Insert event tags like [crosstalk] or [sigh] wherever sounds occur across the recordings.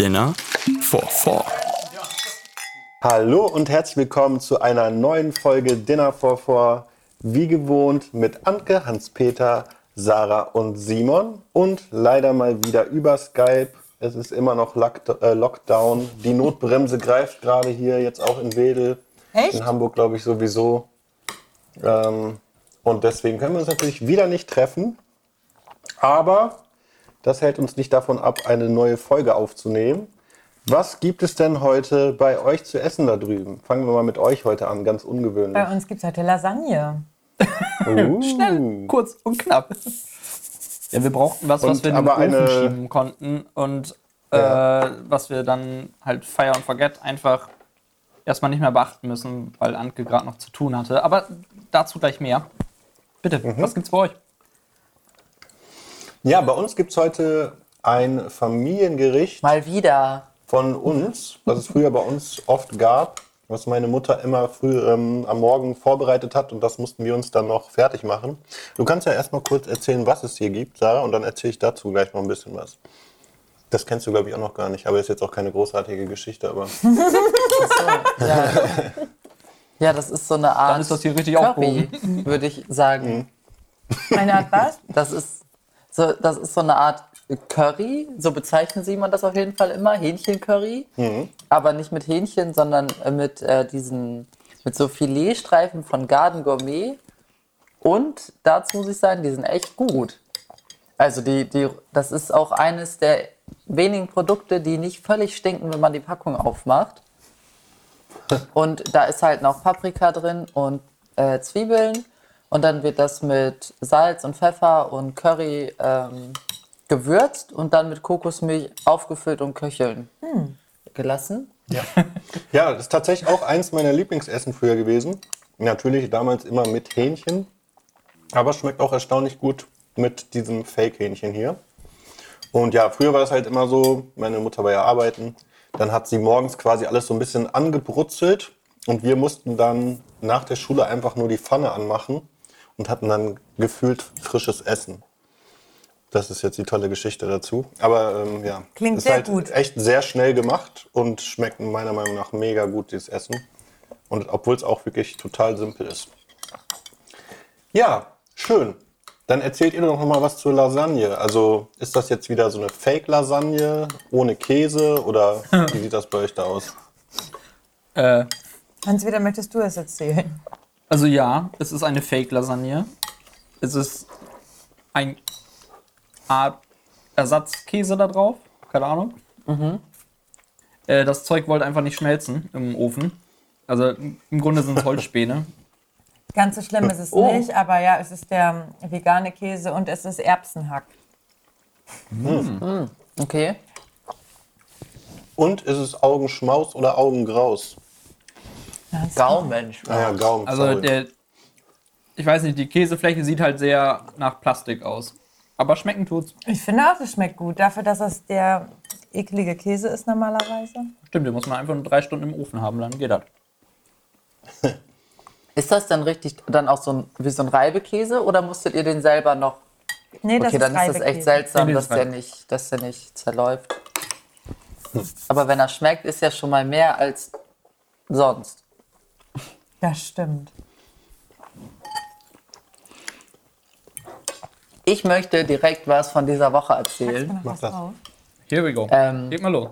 Dinner for Four. Hallo und herzlich willkommen zu einer neuen Folge Dinner for Four. Wie gewohnt mit Anke, Hans-Peter, Sarah und Simon. Und leider mal wieder über Skype. Es ist immer noch äh, Lockdown. Die Notbremse greift gerade hier, jetzt auch in Wedel. Echt? In Hamburg, glaube ich, sowieso. Ähm, und deswegen können wir uns natürlich wieder nicht treffen. Aber das hält uns nicht davon ab, eine neue Folge aufzunehmen. Was gibt es denn heute bei euch zu essen da drüben? Fangen wir mal mit euch heute an, ganz ungewöhnlich. Bei uns gibt es heute Lasagne. Uh. [laughs] Schnell, kurz und knapp. Ja, wir brauchten was, was Und wir in den Ofen eine- schieben konnten und äh, Ja. was wir dann halt Fire and Forget einfach erstmal nicht mehr beachten müssen, weil Anke gerade noch zu tun hatte. Aber dazu gleich mehr. Bitte, Mhm. was gibt's bei euch? Ja, bei uns gibt es heute ein Familiengericht Mal wieder. von uns, was es früher bei uns oft gab, was meine Mutter immer früh ähm, am Morgen vorbereitet hat und das mussten wir uns dann noch fertig machen. Du kannst ja erstmal kurz erzählen, was es hier gibt, Sarah, und dann erzähle ich dazu gleich noch ein bisschen was. Das kennst du, glaube ich, auch noch gar nicht, aber ist jetzt auch keine großartige Geschichte, aber [laughs] Ja. [laughs] ja, das ist so eine Art Dann ist das hier richtig Curry, würde ich sagen. [laughs] Eine Art was? Das ist so, das ist so eine Art Curry, so bezeichnen sie man das auf jeden Fall immer, Hähnchencurry. Aber nicht mit Hähnchen, sondern äh, mit äh, diesen, mit so Filetstreifen von Garden Gourmet. Und dazu muss ich sagen, die sind echt gut. Also die, die, das ist auch eines der wenigen Produkte, die nicht völlig stinken, wenn man die Packung aufmacht. [laughs] Und da ist halt noch Paprika drin und äh, Zwiebeln. Und dann wird das mit Salz und Pfeffer und Curry ähm, gewürzt und dann mit Kokosmilch aufgefüllt und köcheln gelassen. [laughs] Ja, das ist tatsächlich auch eins meiner Lieblingsessen früher gewesen. Natürlich damals immer mit Hähnchen, aber schmeckt auch erstaunlich gut mit diesem Fake-Hähnchen hier. Und ja, früher war das halt immer so, meine Mutter war ja arbeiten, dann hat sie morgens quasi alles so ein bisschen angebrutzelt und wir mussten dann nach der Schule einfach nur die Pfanne anmachen und hatten dann gefühlt frisches Essen. Das ist jetzt die tolle Geschichte dazu. Aber ähm, ja, Klingt ist sehr halt gut. echt sehr schnell gemacht und schmeckt meiner Meinung nach mega gut, dieses Essen. Und obwohl es auch wirklich total simpel ist. Ja, schön. Dann erzählt ihr doch noch mal was zur Lasagne. Also ist das jetzt wieder so eine Fake-Lasagne ohne Käse oder [laughs] wie sieht das bei euch da aus? Äh, Hans, wieder möchtest du es erzählen? Also ja, es ist eine Fake-Lasagne. Es ist ein Art Ersatzkäse da drauf. Keine Ahnung. Äh, das Zeug wollte einfach nicht schmelzen im Ofen. Also im Grunde sind es [laughs] Holzspäne. Ganz so schlimm ist es Oh. nicht, aber ja, es ist der vegane Käse und es ist Erbsenhack. Okay. Und ist es Augenschmaus oder Augengraus? Gaumensch. Ah ja, Gaumen. Also der, ich weiß nicht, die Käsefläche sieht halt sehr nach Plastik aus. Aber schmecken tut's. Ich finde auch, es schmeckt gut. Dafür, dass es der eklige Käse ist normalerweise. Stimmt, den muss man einfach nur drei Stunden im Ofen haben, dann geht das. [laughs] Ist das dann richtig, dann auch so ein, wie so ein Reibekäse oder musstet ihr den selber noch? Nee, das Okay, ist dann ist das echt seltsam, Nee, dass der, nicht, dass der nicht zerläuft. Aber wenn er schmeckt, ist ja schon mal mehr als sonst. Das stimmt. Ich möchte direkt was von dieser Woche erzählen. Mach das. Here we go. Ähm, Geht mal los.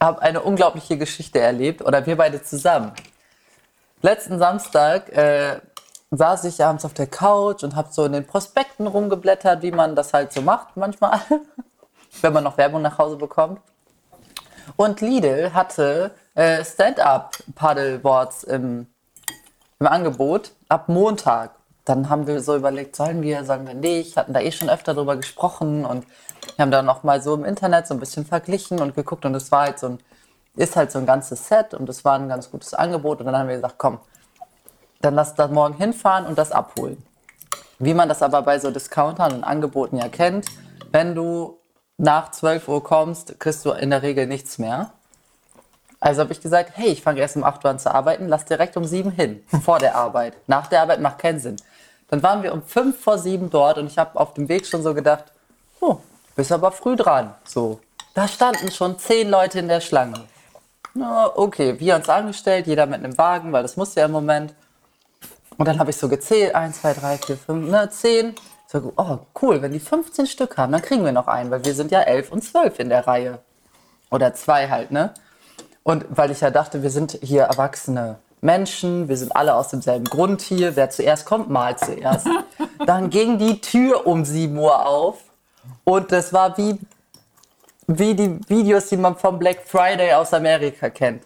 habe eine unglaubliche Geschichte erlebt, oder wir beide zusammen. Letzten Samstag äh, saß ich abends auf der Couch und habe so in den Prospekten rumgeblättert, wie man das halt so macht manchmal, [laughs] wenn man noch Werbung nach Hause bekommt. Und Lidl hatte äh, Stand-up-Paddleboards im, im Angebot ab Montag. Dann haben wir so überlegt, sollen wir, sollen wir nicht, hatten da eh schon öfter drüber gesprochen und haben dann noch mal so im Internet so ein bisschen verglichen und geguckt und es war halt so ein, ist halt so ein ganzes Set und es war ein ganz gutes Angebot und dann haben wir gesagt, komm, dann lass da morgen hinfahren und das abholen. Wie man das aber bei so Discountern und Angeboten ja kennt, wenn du nach 12 Uhr kommst, kriegst du in der Regel nichts mehr. Also habe ich gesagt, hey, ich fange erst um 8 Uhr an zu arbeiten, lass direkt um 7 hin, [laughs] vor der Arbeit. Nach der Arbeit macht keinen Sinn. Dann waren wir um 5 vor 7 dort und ich habe auf dem Weg schon so gedacht, oh, bist aber früh dran. So, Da standen schon zehn Leute in der Schlange. Na, okay, wir uns angestellt, jeder mit einem Wagen, weil das muss ja im Moment. Und dann habe ich so gezählt, 1, 2, 3, 4, 5, ne, 10. So, oh, cool, wenn die 15 Stück haben, dann kriegen wir noch einen, weil wir sind ja 11 und 12 in der Reihe. Oder zwei halt, ne? Und weil ich ja dachte, wir sind hier erwachsene Menschen, wir sind alle aus demselben Grund hier. Wer zuerst kommt, malt zuerst. [laughs] Dann ging die Tür um 7 Uhr auf und das war wie, wie die Videos, die man vom Black Friday aus Amerika kennt.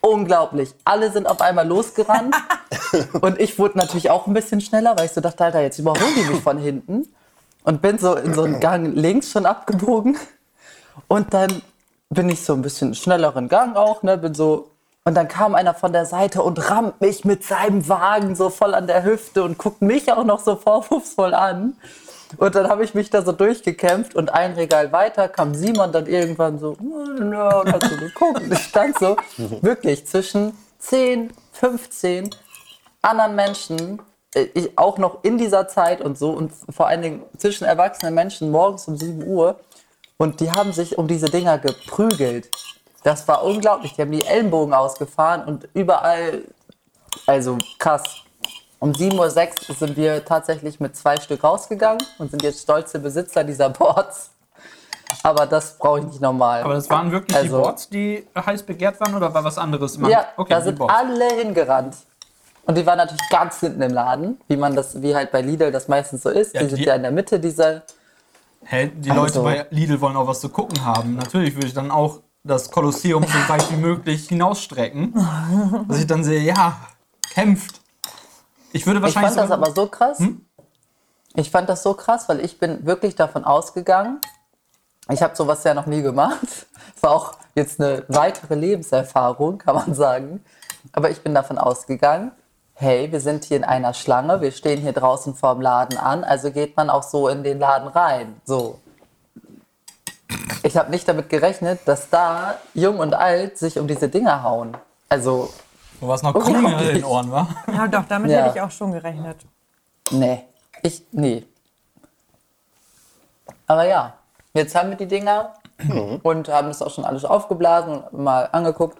Unglaublich. Alle sind auf einmal losgerannt [laughs] und ich wurde natürlich auch ein bisschen schneller, weil ich so dachte, Alter, jetzt überholen die mich von hinten. Und bin so in so einen Gang links schon abgebogen. Und dann bin ich so ein bisschen schnelleren Gang auch, ne, bin so und dann kam einer von der Seite und rammt mich mit seinem Wagen so voll an der Hüfte und guckt mich auch noch so [laughs] vorwurfsvoll an. Und dann habe ich mich da so durchgekämpft und ein Regal weiter kam Simon dann irgendwann so, und hat so geguckt. Und ich stand so [laughs] wirklich zwischen 10, 15 anderen Menschen, äh, ich, auch noch in dieser Zeit und so und vor allen Dingen zwischen erwachsenen Menschen morgens um 7 Uhr. Und die haben sich um diese Dinger geprügelt. Das war unglaublich. Die haben die Ellenbogen ausgefahren und überall, also krass. Um 7.06 Uhr sind wir tatsächlich mit zwei Stück rausgegangen und sind jetzt stolze Besitzer dieser Boards. Aber das brauche ich nicht nochmal. Aber das waren wirklich die Also- Boards, die heiß begehrt waren oder war was anderes? im Ja, okay, da die sind Boards. alle hingerannt. Und die waren natürlich ganz hinten im Laden, wie man das, wie halt bei Lidl das meistens so ist. Ja, die sind die- ja in der Mitte dieser. Hä, die Also- Leute bei Lidl wollen auch was zu gucken haben. Natürlich würde ich dann auch das Kolosseum so weit wie möglich hinausstrecken. [laughs] dass ich dann sehe, ja, kämpft. Ich würde Ich wahrscheinlich. fand das sogar- aber so krass. Hm? Ich fand das so krass, weil ich bin wirklich davon ausgegangen. Ich habe sowas ja noch nie gemacht. Es [laughs] war auch jetzt eine weitere Lebenserfahrung, kann man sagen. Aber ich bin davon ausgegangen, hey, wir sind hier in einer Schlange, wir stehen hier draußen vorm Laden an, also geht man auch so in den Laden rein. So. Ich habe nicht damit gerechnet, dass da Jung und Alt sich um diese Dinger hauen. Also, Du warst noch Krümel in den. Ohren, wa? [laughs] Ja, doch, damit Ja. hätte ich auch schon gerechnet. Nee. Ich, nee. Aber ja, jetzt haben wir die Dinger und haben das auch schon alles aufgeblasen und mal angeguckt.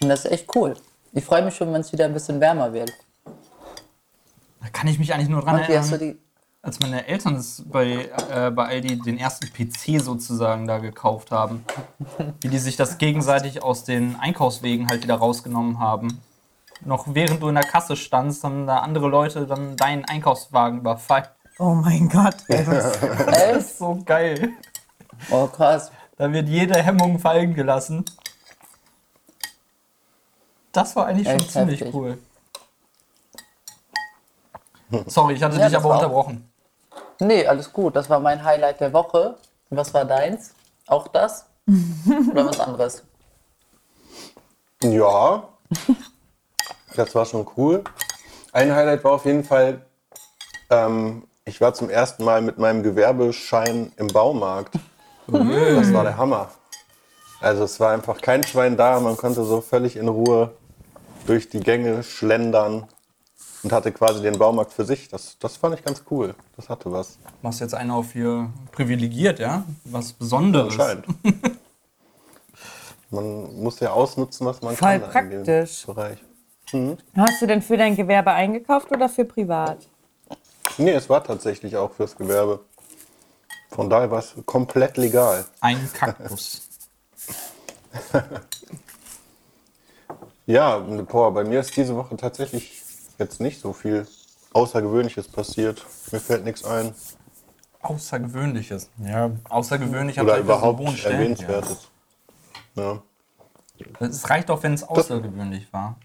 Und das ist echt cool. Ich freue mich schon, wenn es wieder ein bisschen wärmer wird. Da kann ich mich eigentlich nur dran erinnern, die. als meine Eltern es bei, äh, bei Aldi den ersten PC sozusagen da gekauft haben. Wie die sich das gegenseitig aus den Einkaufswegen halt wieder rausgenommen haben. Noch während du in der Kasse standst, haben da andere Leute dann deinen Einkaufswagen überfallen. Oh mein Gott. ey, was- Echt? [laughs] So geil. Oh, krass. Da wird jede Hemmung fallen gelassen. Das war eigentlich schon Echt ziemlich heftig. cool. Sorry, ich hatte Ja, dich aber unterbrochen. Nee, alles gut. Das war mein Highlight der Woche. Was war deins? Auch das? Oder was anderes? Ja, das war schon cool. Ein Highlight war auf jeden Fall, ähm, ich war zum ersten Mal mit meinem Gewerbeschein im Baumarkt. Das war der Hammer. Also es war einfach kein Schwein da, man konnte so völlig in Ruhe durch die Gänge schlendern und hatte quasi den Baumarkt für sich. Das, das fand ich ganz cool. Das hatte was. Machst jetzt einen auf hier privilegiert, ja? Was Besonderes. Anscheinend. [laughs] Man muss ja ausnutzen, was man Voll kann in dem praktisch. Bereich. Hast du denn für dein Gewerbe eingekauft oder für privat? Nee, es war tatsächlich auch fürs Gewerbe. Von daher war es komplett legal. Ein Kaktus. [laughs] Ja, boah, bei mir ist diese Woche tatsächlich jetzt nicht so viel Außergewöhnliches passiert. Mir fällt nichts ein. Außergewöhnliches. Ja, außergewöhnlich Oder halt überhaupt. Erwähnenswertes. Ja. Es reicht auch, wenn es außergewöhnlich war.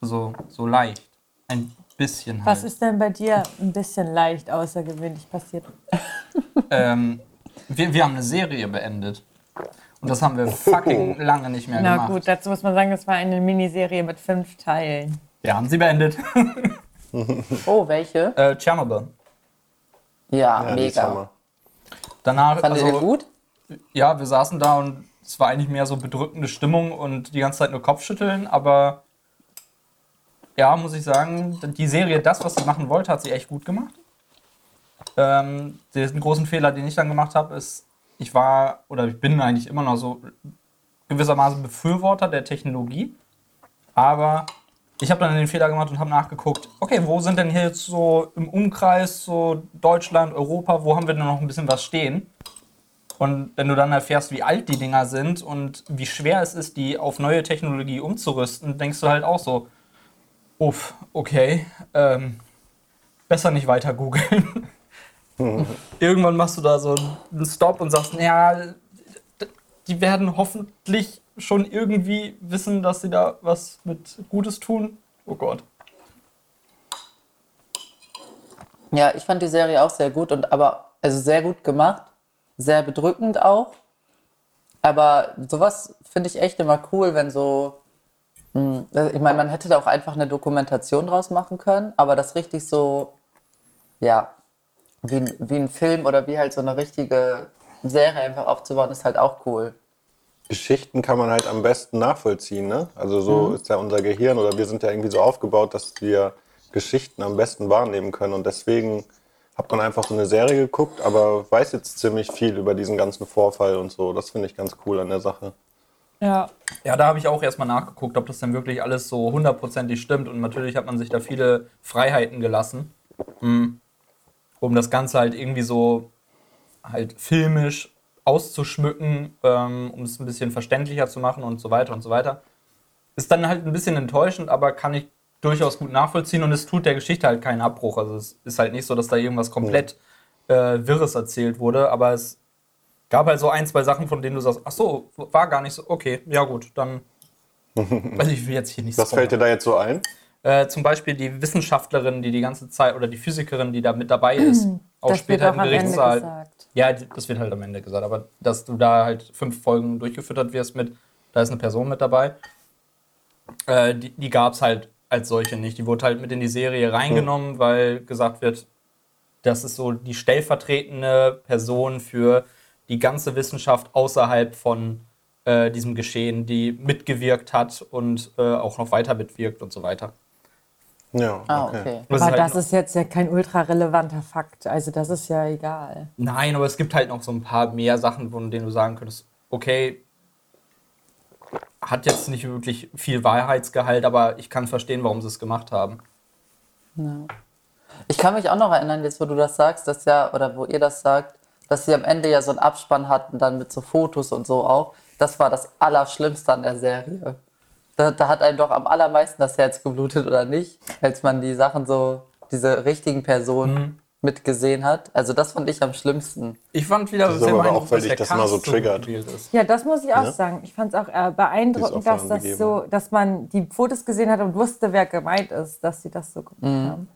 So, so leicht. Ein bisschen halt. Was ist denn bei dir ein bisschen leicht außergewöhnlich passiert? Ähm, wir, wir haben eine Serie beendet. Und das haben wir fucking [laughs] lange nicht mehr Na gemacht. gut, dazu muss man sagen, es war eine Miniserie mit fünf Teilen. Wir haben sie beendet. [laughs] Oh, welche? äh, Tschernobyl. Ja, Ja, mega. Danach, Fandet also, ihr gut? ja, wir saßen da und es war eigentlich mehr so bedrückende Stimmung und die ganze Zeit nur Kopfschütteln, aber ja, muss ich sagen, die Serie, das, was sie machen wollte, hat sie echt gut gemacht. Ähm, den großen Fehler, den ich dann gemacht habe, ist ich war oder ich bin eigentlich immer noch so gewissermaßen Befürworter der Technologie. Aber ich habe dann den Fehler gemacht und habe nachgeguckt, okay, wo sind denn hier jetzt so im Umkreis, so Deutschland, Europa, wo haben wir denn noch ein bisschen was stehen? Und wenn du dann erfährst, wie alt die Dinger sind und wie schwer es ist, die auf neue Technologie umzurüsten, denkst du halt auch so, uff, okay, ähm, besser nicht weiter googeln. [laughs] [laughs] Irgendwann machst du da so einen Stop und sagst, ja, die werden hoffentlich schon irgendwie wissen, dass sie da was mit Gutes tun. Oh Gott. Ja, ich fand die Serie auch sehr gut und aber also sehr gut gemacht, sehr bedrückend auch. Aber sowas finde ich echt immer cool, wenn so mh, ich meine, man hätte da auch einfach eine Dokumentation draus machen können, aber das richtig so ja, wie, ein- wie ein Film oder wie halt so eine richtige Serie einfach aufzubauen, ist halt auch cool. Geschichten kann man halt am besten nachvollziehen. Ne? Also so ist ja unser Gehirn oder wir sind ja irgendwie so aufgebaut, dass wir Geschichten am besten wahrnehmen können. Und deswegen hat man einfach so eine Serie geguckt, aber weiß jetzt ziemlich viel über diesen ganzen Vorfall und so. Das finde ich ganz cool an der Sache. Ja. Ja, da habe ich auch erstmal nachgeguckt, ob das denn wirklich alles so hundertprozentig stimmt. Und natürlich hat man sich da viele Freiheiten gelassen, mm, um das Ganze halt irgendwie so halt filmisch auszuschmücken, ähm, um es ein bisschen verständlicher zu machen und so weiter und so weiter. Ist dann halt ein bisschen enttäuschend, aber kann ich durchaus gut nachvollziehen und es tut der Geschichte halt keinen Abbruch. Also es ist halt nicht so, dass da irgendwas komplett äh, Wirres erzählt wurde, aber es gab halt so ein, zwei Sachen, von denen du sagst, ach so, war gar nicht so, okay, ja gut, dann, [laughs] also ich will jetzt hier nicht Was fällt dir da jetzt so ein? Äh, Zum Beispiel die Wissenschaftlerin, die die ganze Zeit, oder die Physikerin, die da mit dabei [clears throat] ist, auch Das wird später im Gerichtssaal. Ja, das wird halt am Ende gesagt, aber dass du da halt fünf Folgen durchgefüttert wirst mit, da ist eine Person mit dabei, äh, die, die gab es halt als solche nicht. Die wurde halt mit in die Serie reingenommen, weil gesagt wird, das ist so die stellvertretende Person für die ganze Wissenschaft außerhalb von äh, diesem Geschehen, die mitgewirkt hat und äh, auch noch weiter mitwirkt und so weiter. Ja, Ah, okay. okay. Das Aber halt das ist jetzt ja kein ultra relevanter Fakt. Also das ist ja egal. Nein, aber es gibt halt noch so ein paar mehr Sachen, von denen du sagen könntest, okay, hat jetzt nicht wirklich viel Wahrheitsgehalt, aber ich kann verstehen, warum sie es gemacht haben. Ich kann mich auch noch erinnern, jetzt wo du das sagst, dass ja, oder wo ihr das sagt, dass sie am Ende ja so einen Abspann hatten, dann mit so Fotos und so auch. Das war das Allerschlimmste an der Serie. Da, da hat einem doch am allermeisten das Herz geblutet, oder nicht? Als man die Sachen so, diese richtigen Personen mitgesehen hat. Also das fand ich am schlimmsten. Ich fand wieder Das ist aber auch, weil dich das immer so triggert. Ja, das muss ich auch Ja. sagen. Ich fand es auch äh, beeindruckend, dass das begeben. so, dass man die Fotos gesehen hat und wusste, wer gemeint ist, dass sie das so gemacht Mhm. haben.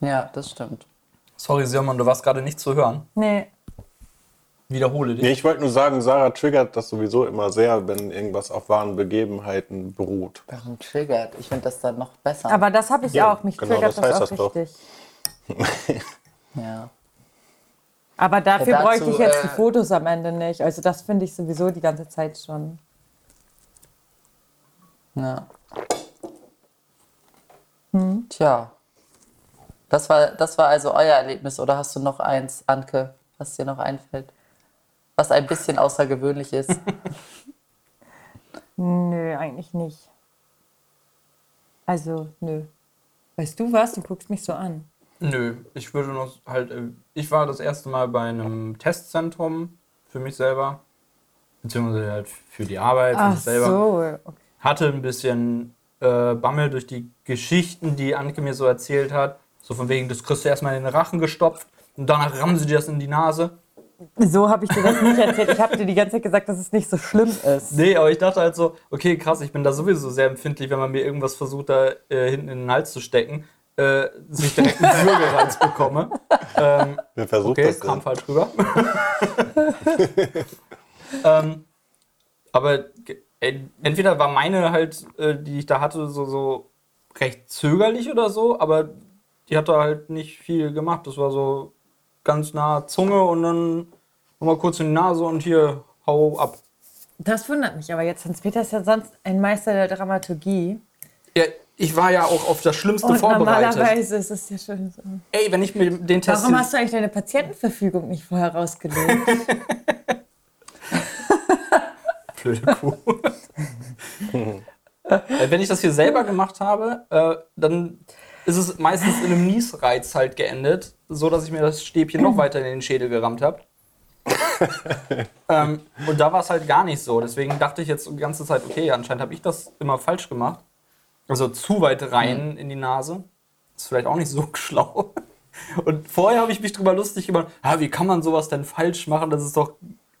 Ja, das stimmt. Sorry, Simon, du warst gerade nicht zu hören. Nee. Wiederhole dich. Nee, ich wollte nur sagen, Sarah triggert das sowieso immer sehr, wenn irgendwas auf wahren Begebenheiten beruht. Warum triggert? Ich finde das dann noch besser. Aber das habe ich Ja, auch. Mich genau, triggert das das, heißt auch das doch. richtig. [laughs] ja. Aber dafür Ja, dazu, bräuchte ich jetzt äh, die Fotos am Ende nicht. Also das finde ich sowieso die ganze Zeit schon. Ja. Tja. Das war, das war also euer Erlebnis, oder hast du noch eins, Anke, was dir noch einfällt? Was ein bisschen außergewöhnlich ist. [laughs] Nö, eigentlich nicht. Also, nö. Weißt du was? Du guckst mich so an. Nö, ich würde noch halt. äh, Ich war das erste Mal bei einem Testzentrum für mich selber. Beziehungsweise halt für die Arbeit, für Ach mich selber. so. Okay. Hatte ein bisschen äh, Bammel durch die Geschichten, die Anke mir so erzählt hat. So von wegen, das kriegst du erstmal in den Rachen gestopft und danach rammen sie dir das in die Nase. So habe ich dir das nicht erzählt. Ich habe dir die ganze Zeit gesagt, dass es nicht so schlimm ist. Nee, aber ich dachte halt so, okay, krass, ich bin da sowieso sehr empfindlich, wenn man mir irgendwas versucht, da äh, hinten in den Hals zu stecken, äh, dass ich direkt einen Würgereiz bekomme. [laughs] Ähm, Wer versucht okay, das kam denn? falsch rüber. [laughs] ähm, aber entweder war meine halt, äh, die ich da hatte, so, so recht zögerlich oder so, aber die hat da halt nicht viel gemacht. Das war so ganz nah Zunge und dann nochmal kurz in die Nase und hier, hau ab. Das wundert mich aber jetzt. Hans-Peter ist ja sonst ein Meister der Dramaturgie. Ja, ich war ja auch auf das Schlimmste Und vorbereitet. normalerweise ist es ja schon so. Ey, wenn ich mir den Test. Warum hast du eigentlich deine Patientenverfügung nicht vorher rausgelegt? [laughs] Blöde Kuh. [laughs] Äh, wenn ich das hier selber gemacht habe, äh, dann ist es meistens in einem Niesreiz halt geendet, so dass ich mir das Stäbchen noch weiter in den Schädel gerammt habe. [laughs] ähm, und da war es halt gar nicht so. Deswegen dachte ich jetzt die ganze Zeit, okay, anscheinend habe ich das immer falsch gemacht. Also zu weit rein in die Nase. Ist vielleicht auch nicht so [laughs] schlau. Und vorher habe ich mich drüber lustig gemacht, ah, wie kann man sowas denn falsch machen? Das ist doch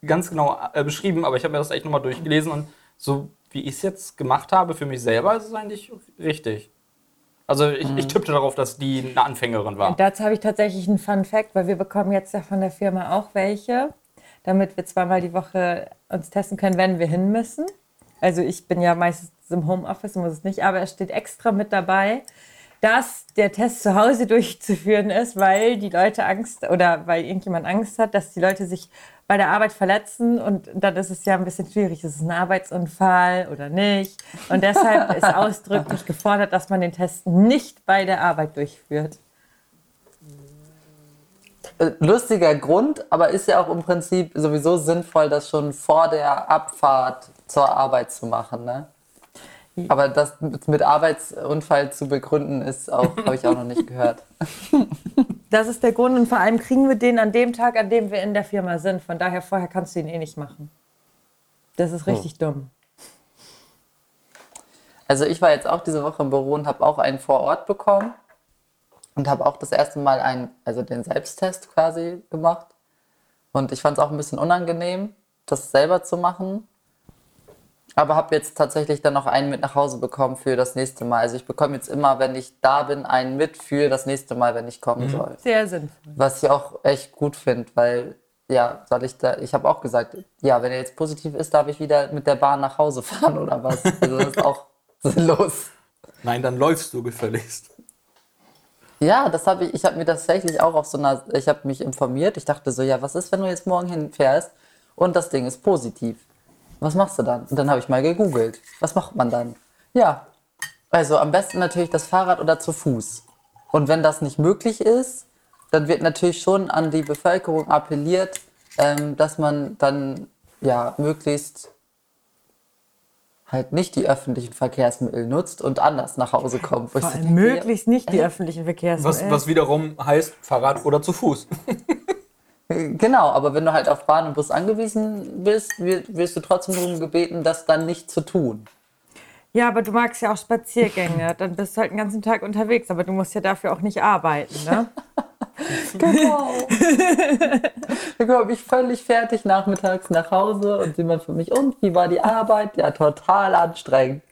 ganz genau äh, beschrieben, aber ich habe mir das echt nochmal durchgelesen und so wie ich es jetzt gemacht habe für mich selber, ist es eigentlich richtig. Also ich, ich tippte darauf, dass die eine Anfängerin war. Und dazu habe ich tatsächlich einen Fun Fact, weil wir bekommen jetzt ja von der Firma auch welche, damit wir zweimal die Woche uns testen können, wenn wir hin müssen. Also ich bin ja meistens im Homeoffice, muss es nicht, aber es steht extra mit dabei, dass der Test zu Hause durchzuführen ist, weil die Leute Angst oder weil irgendjemand Angst hat, dass die Leute sich bei der Arbeit verletzen und dann ist es ja ein bisschen schwierig. Ist es ein Arbeitsunfall oder nicht? Und deshalb ist [laughs] ausdrücklich gefordert, dass man den Test nicht bei der Arbeit durchführt. Äh, Lustiger Grund, aber ist ja auch im Prinzip sowieso sinnvoll, das schon vor der Abfahrt zur Arbeit zu machen. Ne? Aber das mit mit Arbeitsunfall zu begründen, ist auch, habe ich auch noch nicht gehört. [laughs] Das ist der Grund und vor allem kriegen wir den an dem Tag, an dem wir in der Firma sind. Von daher vorher kannst du ihn eh nicht machen. Das ist richtig dumm. Also ich war jetzt auch diese Woche im Büro und habe auch einen vor Ort bekommen und habe auch das erste Mal einen, also den Selbsttest quasi gemacht. Und ich fand es auch ein bisschen unangenehm, das selber zu machen. Aber habe jetzt tatsächlich dann noch einen mit nach Hause bekommen für das nächste Mal. Also ich bekomme jetzt immer, wenn ich da bin, einen mit für das nächste Mal, wenn ich kommen soll. Sehr sinnvoll. Was ich auch echt gut finde, weil, ja, soll ich da, ich habe auch gesagt, ja, wenn er jetzt positiv ist, darf ich wieder mit der Bahn nach Hause fahren oder was. Also das ist [laughs] auch sinnlos. Nein, dann läufst du gefälligst. Ja, das habe ich, ich habe mir tatsächlich auch auf so einer, ich habe mich informiert. Ich dachte so, ja, was ist, wenn du jetzt morgen hinfährst und das Ding ist positiv? Was machst du dann? Und dann habe ich mal gegoogelt. Was macht man dann? Ja, also am besten natürlich das Fahrrad oder zu Fuß. Und wenn das nicht möglich ist, dann wird natürlich schon an die Bevölkerung appelliert, ähm, dass man dann ja möglichst halt nicht die öffentlichen Verkehrsmittel nutzt und anders nach Hause kommt. Möglichst nicht die [laughs] öffentlichen Verkehrsmittel. Was, was wiederum heißt Fahrrad oder zu Fuß. [laughs] Genau, aber wenn du halt auf Bahn und Bus angewiesen bist, wir- wirst du trotzdem darum gebeten, das dann nicht zu tun. Ja, aber du magst ja auch Spaziergänge. [laughs] Dann bist du halt den ganzen Tag unterwegs, aber du musst ja dafür auch nicht arbeiten, ne? [laughs] Genau. [laughs] dann komme ich völlig fertig nachmittags nach Hause und jemand für mich, und wie war die Arbeit? Ja, total anstrengend.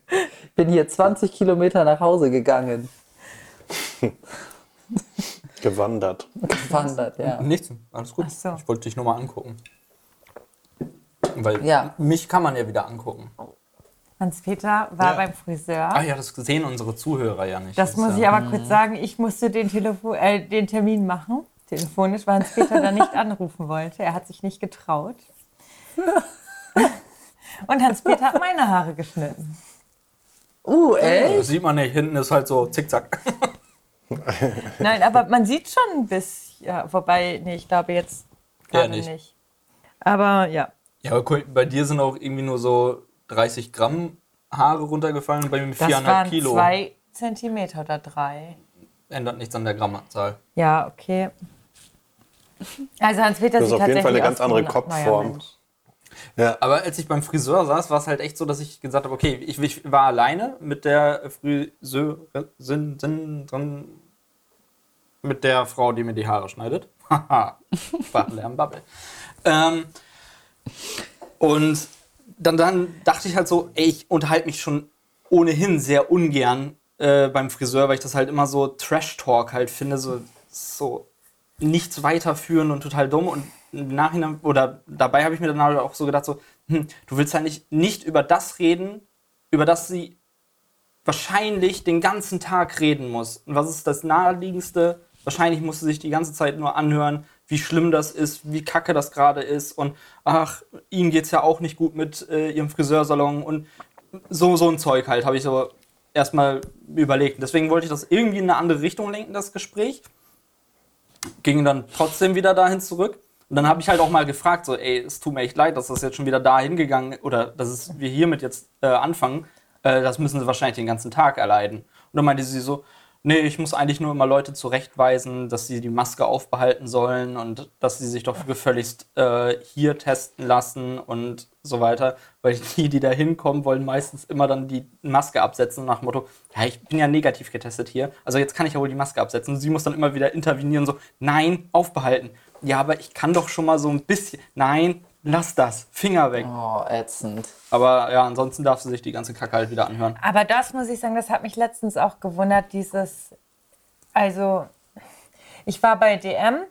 Bin hier 20 Kilometer nach Hause gegangen. Gewandert. Gewandert, ja. Nichts, alles gut. So. Ich wollte dich nur mal angucken. Weil Ja. mich kann man ja wieder angucken. Hans-Peter war Ja. beim Friseur. Ach ja, das sehen unsere Zuhörer ja nicht. Das muss ja, ich aber kurz sagen. Ich musste den, Telefo äh, den Termin machen, telefonisch, weil Hans-Peter da nicht [laughs] anrufen wollte. Er hat sich nicht getraut. Und Hans-Peter hat meine Haare geschnitten. Uh, ey. Das sieht man nicht, hinten ist halt so zickzack. [laughs] Nein, aber man sieht schon ein bisschen. Ja, wobei, nee, ich glaube jetzt Ja, gerade nicht. nicht. Aber ja. Ja, aber cool, bei dir sind auch irgendwie nur so 30 Gramm Haare runtergefallen und bei mir Das 4,5 waren Kilo. zwei Zentimeter oder drei. Ändert nichts an der Grammanzahl. Ja, okay. Also Hans-Peter sieht auf jeden Fall eine tatsächlich ganz andere Kopfform. Mensch. Ja, Aber als ich beim Friseur saß, war es halt echt so, dass ich gesagt habe, okay, ich, ich war alleine mit der Friseurin, drin, mit der Frau, die mir die Haare schneidet. Haha, [laughs] Bubble. Ähm, und dann, dann dachte ich halt so, ey, ich unterhalte mich schon ohnehin sehr ungern äh, beim Friseur, weil ich das halt immer so Trash-Talk halt finde, so, so nichts weiterführen und total dumm. Und im Nachhinein, oder dabei habe ich mir dann halt auch so gedacht, so, hm, du willst eigentlich nicht über das reden, über das sie wahrscheinlich den ganzen Tag reden muss. Und was ist das Naheliegendste? Wahrscheinlich musst du sich die ganze Zeit nur anhören, wie schlimm das ist, wie kacke das gerade ist und ach, ihnen geht's ja auch nicht gut mit äh, ihrem Friseursalon und so, so ein Zeug halt, habe ich so erstmal überlegt. Deswegen wollte ich das irgendwie in eine andere Richtung lenken, das Gespräch. Ging dann trotzdem wieder dahin zurück. Und dann habe ich halt auch mal gefragt, so, ey, es tut mir echt leid, dass das jetzt schon wieder dahin gegangen oder dass es, wir hiermit jetzt äh, anfangen. Äh, das müssen sie wahrscheinlich den ganzen Tag erleiden. Und dann meinte sie so, nee, ich muss eigentlich nur immer Leute zurechtweisen, dass sie die Maske aufbehalten sollen und dass sie sich doch gefälligst äh, hier testen lassen und so weiter. Weil die, die da hinkommen, wollen meistens immer dann die Maske absetzen nach dem Motto, ja, ich bin ja negativ getestet hier, also jetzt kann ich ja wohl die Maske absetzen. Und sie muss dann immer wieder intervenieren, so, nein, aufbehalten. Ja, aber ich kann doch schon mal so ein bisschen, nein, lass das, Finger weg. Oh, ätzend. Aber ja, ansonsten darf sie sich die ganze Kacke halt wieder anhören. Aber das muss ich sagen, das hat mich letztens auch gewundert, dieses, also ich war bei DM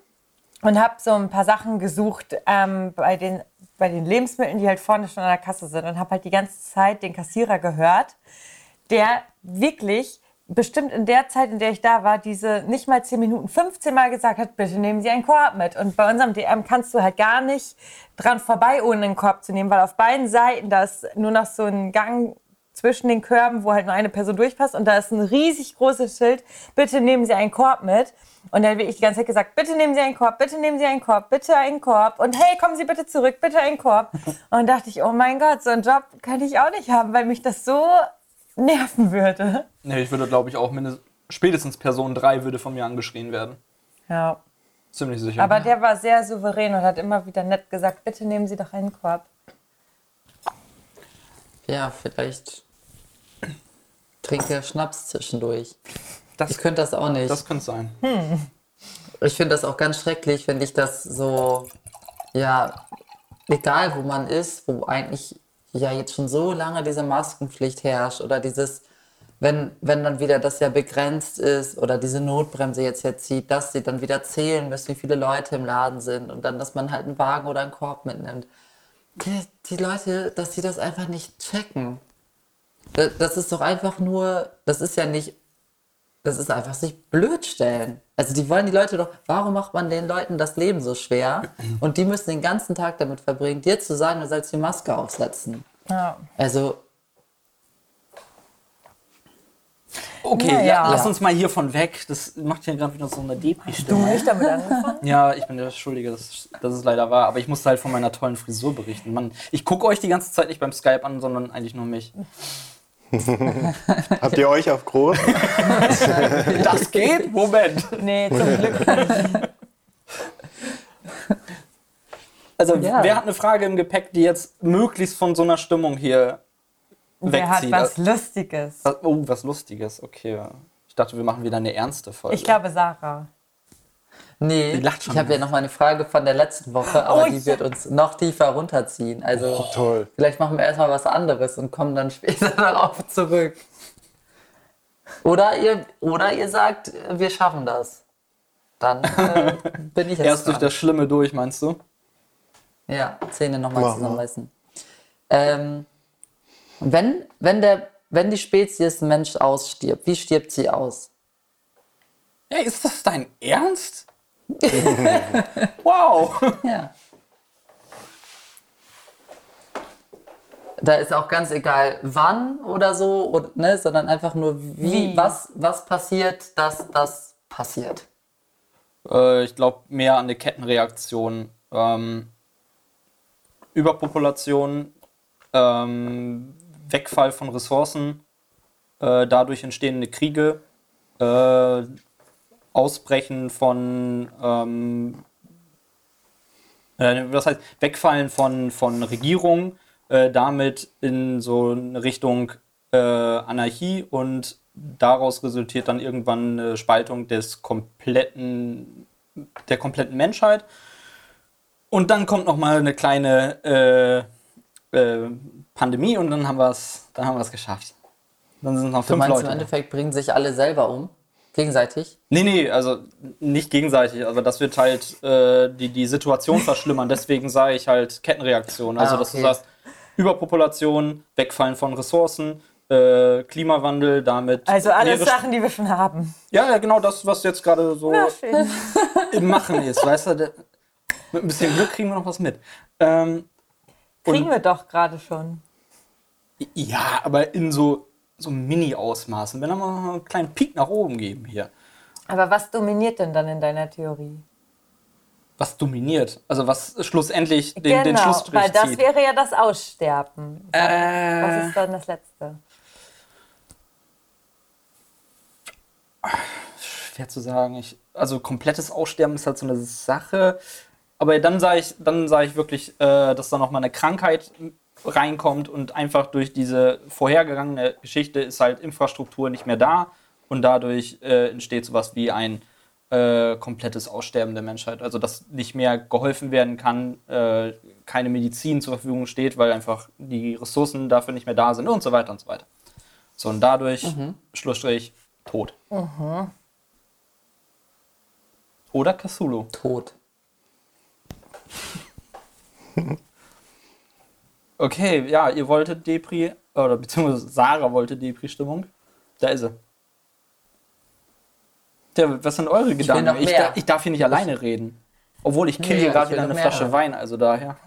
und habe so ein paar Sachen gesucht ähm, bei, den, bei den Lebensmitteln, die halt vorne schon an der Kasse sind und habe halt die ganze Zeit den Kassierer gehört, der wirklich bestimmt in der Zeit, in der ich da war, diese nicht mal 10 Minuten, 15 Mal gesagt hat, bitte nehmen Sie einen Korb mit. Und bei unserem DM kannst du halt gar nicht dran vorbei, ohne einen Korb zu nehmen, weil auf beiden Seiten, da ist nur noch so ein Gang zwischen den Körben, wo halt nur eine Person durchpasst und da ist ein riesig großes Schild, bitte nehmen Sie einen Korb mit. Und dann habe ich die ganze Zeit gesagt, bitte nehmen Sie einen Korb, bitte nehmen Sie einen Korb, bitte einen Korb und hey, kommen Sie bitte zurück, bitte einen Korb. [laughs] Und dachte ich, oh mein Gott, so einen Job kann ich auch nicht haben, weil mich das so nerven würde. Nee, ich würde, glaube ich, auch mindestens, spätestens Person 3 würde von mir angeschrien werden. Ja. Ziemlich sicher. Aber der war sehr souverän und hat immer wieder nett gesagt, bitte nehmen Sie doch einen Korb. Ja, vielleicht trinke Schnaps zwischendurch. das, Ich könnte das auch nicht. das könnte sein. Ich finde das auch ganz schrecklich, wenn ich das so, ja, egal wo man ist, wo eigentlich ja jetzt schon so lange diese Maskenpflicht herrscht oder dieses, wenn, wenn dann wieder das ja begrenzt ist oder diese Notbremse jetzt ja zieht, dass sie dann wieder zählen müssen, wie viele Leute im Laden sind und dann, dass man halt einen Wagen oder einen Korb mitnimmt. Die, die Leute, dass sie das einfach nicht checken. Da- Das ist doch einfach nur, das ist ja nicht das ist einfach sich blöd stellen. Also die wollen die Leute doch, warum macht man den Leuten das Leben so schwer? [clears throat] Und die müssen den ganzen Tag damit verbringen, dir zu sagen, du sollst die Maske aufsetzen. Ja. Also, Okay, Ja, ja. lass uns mal hier von weg. Das macht hier gerade wieder so eine Du Depri-Stimmung. nicht damit angefangen? [laughs] Ja, ich bin der Schuldige, dass, dass es leider war. Aber ich musste halt von meiner tollen Frisur berichten. Mann, ich gucke euch die ganze Zeit nicht beim Skype an, sondern eigentlich nur mich. [laughs] Habt ihr euch auf groß? [laughs] Das geht? Moment. Nee, zum Glück nicht. Also, Ja. wer hat eine Frage im Gepäck, die jetzt möglichst von so einer Stimmung hier Wer hat wegzieht? was Lustiges? Was- Oh, was Lustiges. Okay. Ich dachte, wir machen wieder eine ernste Folge. Ich glaube Sarah. Nee, Die lacht schon ich habe ja noch mal eine Frage von der letzten Woche, aber Oh, die ja. wird uns noch tiefer runterziehen. Also, Toll. vielleicht machen wir erstmal was anderes und kommen dann [laughs] später darauf zurück. Oder ihr, oder ihr sagt, wir schaffen das. Dann äh, [laughs] bin ich jetzt Erst durch dran. das Schlimme durch, meinst du? Ja, Zähne nochmal zusammenbeißen. Ähm, wenn, wenn, der, wenn die Spezies Mensch ausstirbt, wie stirbt sie aus? Ey, ist das dein Ernst? [laughs] wow. Ja. Da ist auch ganz egal, wann oder so, oder, ne, sondern einfach nur, wie, Wie? Was, was passiert, dass das passiert. Äh, ich glaube mehr an eine Kettenreaktion. Ähm, Überpopulation, ähm, Wegfall von Ressourcen, äh, dadurch entstehende Kriege, äh, Ausbrechen von, ähm, äh, was heißt, Wegfallen von, von Regierungen, äh, damit in so eine Richtung äh, Anarchie und daraus resultiert dann irgendwann eine Spaltung des kompletten, der kompletten Menschheit. Und dann kommt noch mal eine kleine äh, äh, Pandemie und dann haben wir es, dann haben wir es geschafft. Dann sind noch Du fünf meinst, Leute. im Endeffekt bringen sich alle selber um? Gegenseitig? Nee, nee, also nicht gegenseitig, aber das wird halt äh, die, die Situation verschlimmern. Deswegen sage ich halt Kettenreaktion. Also, Ah, dass du okay. sagst, Überpopulation, Wegfallen von Ressourcen, äh, Klimawandel, damit. Also alles Sachen, die wir schon haben. Ja, ja, genau das, was jetzt gerade so im Machen ist. Weißt du, mit ein bisschen Glück kriegen wir noch was mit. Ähm, Kriegen wir doch gerade schon. ja, aber in so so Mini-Ausmaßen. Wenn wir mal einen kleinen Peak nach oben geben hier. Aber was dominiert denn dann in deiner Theorie? Was dominiert? Also was schlussendlich den, den genau, Schlussstrich weil das zieht. wäre ja das Aussterben. Äh. Was ist dann das Letzte? schwer zu sagen. Ich, also komplettes Aussterben ist halt so eine Sache. Aber dann sage ich, dann sage ich wirklich, äh, dass da noch mal eine Krankheit reinkommt und einfach durch diese vorhergegangene Geschichte ist halt Infrastruktur nicht mehr da und dadurch äh, entsteht sowas wie ein äh, komplettes Aussterben der Menschheit. Also dass nicht mehr geholfen werden kann, äh, keine Medizin zur Verfügung steht, weil einfach die Ressourcen dafür nicht mehr da sind und so weiter und so weiter. So und dadurch Schlussstrich tot. Oder Cthulhu. Tot. [laughs] Okay, ja, ihr wolltet Depri, oder beziehungsweise Sarah wollte Depri-Stimmung. Da ist sie. Ja, was sind eure Gedanken? Ich, da, ich darf hier nicht alleine reden. Obwohl ich kill Nee, hier ich gerade wieder eine Flasche hören. Wein, also daher.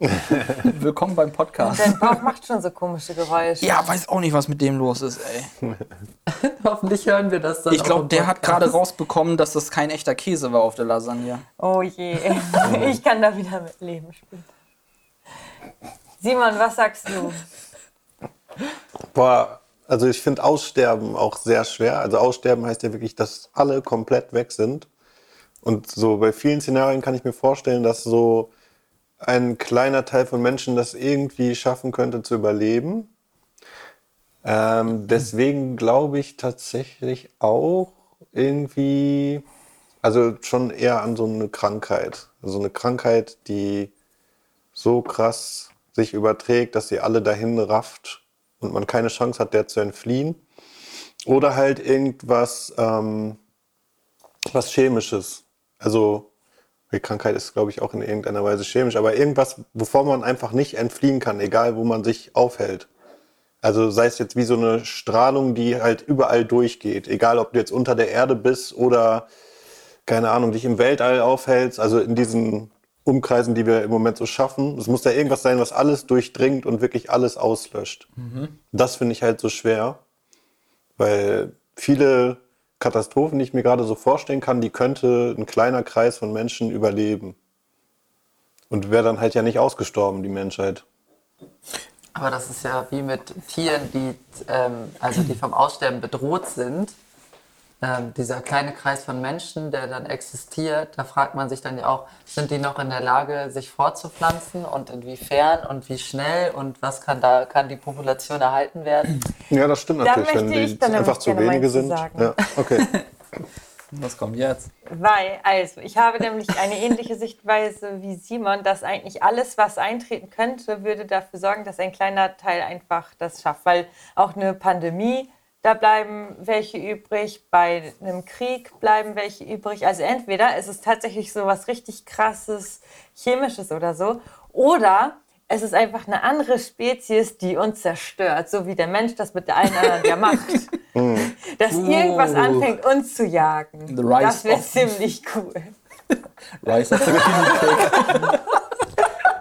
[laughs] Willkommen beim Podcast. Dein Bauch macht schon so komische Geräusche. Ja, weiß auch nicht, was mit dem los ist, ey. [laughs] Hoffentlich hören wir das dann Ich glaube, der hat gerade rausbekommen, dass das kein echter Käse war auf der Lasagne. Oh je. [laughs] Ich kann da wieder mit leben später. Simon, was sagst du? Boah, also ich finde Aussterben auch sehr schwer. Also Aussterben heißt ja wirklich, dass alle komplett weg sind. Und so bei vielen Szenarien kann ich mir vorstellen, dass so ein kleiner Teil von Menschen das irgendwie schaffen könnte zu überleben. Ähm, deswegen glaube ich tatsächlich auch irgendwie, also schon eher an so eine Krankheit. Also eine Krankheit, die so krass sich überträgt, dass sie alle dahin rafft und man keine Chance hat, der zu entfliehen. Oder halt irgendwas, ähm, was Chemisches. Also, die Krankheit ist, glaube ich, auch in irgendeiner Weise chemisch, aber irgendwas, wovor man einfach nicht entfliehen kann, egal wo man sich aufhält. Also sei es jetzt wie so eine Strahlung, die halt überall durchgeht. Egal, ob du jetzt unter der Erde bist oder, keine Ahnung, dich im Weltall aufhältst. Also in diesen Umkreisen, die wir im Moment so schaffen. Es muss da irgendwas sein, was alles durchdringt und wirklich alles auslöscht. Das finde ich halt so schwer, weil viele Katastrophen, die ich mir gerade so vorstellen kann, die könnte ein kleiner Kreis von Menschen überleben. Und wäre dann halt ja nicht ausgestorben, die Menschheit. Aber das ist ja wie mit Tieren, die, ähm, also die vom Aussterben bedroht sind. Ähm, dieser kleine Kreis von Menschen, der dann existiert, da fragt man sich dann ja auch, sind die noch in der Lage, sich fortzupflanzen und inwiefern und wie schnell und was kann da, kann die Population erhalten werden? Ja, das stimmt Da natürlich, wenn möchte die ich dann einfach zu wenige sind. sagen. Ja, okay. [laughs] Was kommt jetzt? Weil, also, ich habe nämlich eine ähnliche Sichtweise wie Simon, dass eigentlich alles, was eintreten könnte, würde dafür sorgen, dass ein kleiner Teil einfach das schafft. Weil auch eine Pandemie, da bleiben welche übrig, bei einem Krieg bleiben welche übrig. Also entweder ist es tatsächlich so was richtig krasses, chemisches oder so, oder es ist einfach eine andere Spezies, die uns zerstört, so wie der Mensch das mit der einen anderen ja [laughs] macht. Dass irgendwas anfängt, uns zu jagen. Das wäre ziemlich cool. [laughs] Rise of the Guinea.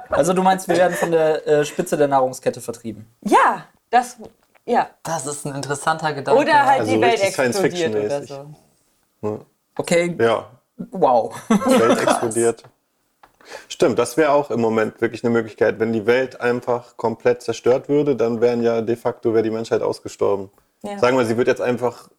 Also du meinst, wir werden von der äh, Spitze der Nahrungskette vertrieben. Ja, das, ja. Das ist ein interessanter Gedanke. Oder halt Also die Welt explodiert oder so. Okay, Ja, wow. Welt [laughs] explodiert. Stimmt, das wäre auch im Moment wirklich eine Möglichkeit. Wenn die Welt einfach komplett zerstört würde, dann wären ja de facto wäre die Menschheit ausgestorben. Ja. Sagen wir, sie wird jetzt einfach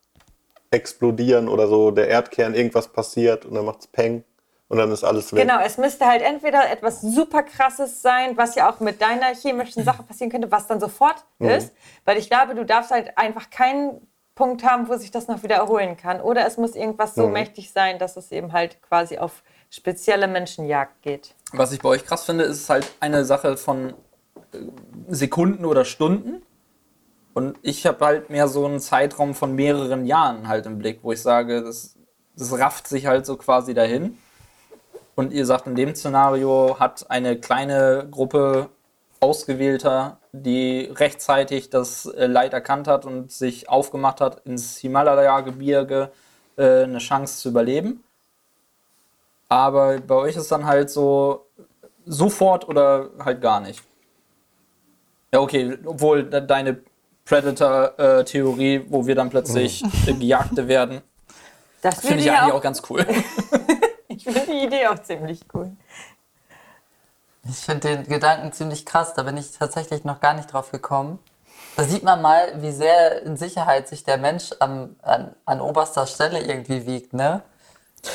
explodieren oder so, der Erdkern, irgendwas passiert und dann macht's Peng und dann ist alles weg. Genau, es müsste halt entweder etwas super krasses sein, was ja auch mit deiner chemischen Sache passieren könnte, was dann sofort ist. Weil ich glaube, du darfst halt einfach keinen Punkt haben, wo sich das noch wieder erholen kann. Oder es muss irgendwas so mächtig sein, dass es eben halt quasi auf spezielle Menschenjagd geht. Was ich bei euch krass finde, ist halt eine Sache von äh, Sekunden oder Stunden. Und ich habe halt mehr so einen Zeitraum von mehreren Jahren halt im Blick, wo ich sage, das, das rafft sich halt so quasi dahin. Und ihr sagt, in dem Szenario hat eine kleine Gruppe Ausgewählter, die rechtzeitig das äh, Leid erkannt hat und sich aufgemacht hat, ins Himalaya-Gebirge äh, eine Chance zu überleben. Aber bei euch ist dann halt so sofort oder halt gar nicht. Ja, okay, obwohl de- deine Predator-Theorie, wo wir dann plötzlich [laughs] Gejagte werden. Das Finde ich ja eigentlich auch ganz cool. [laughs] Ich finde die Idee auch ziemlich cool. Ich finde den Gedanken ziemlich krass, da bin ich tatsächlich noch gar nicht drauf gekommen. Da sieht man mal, wie sehr in Sicherheit sich der Mensch am, an, an oberster Stelle irgendwie wiegt, ne?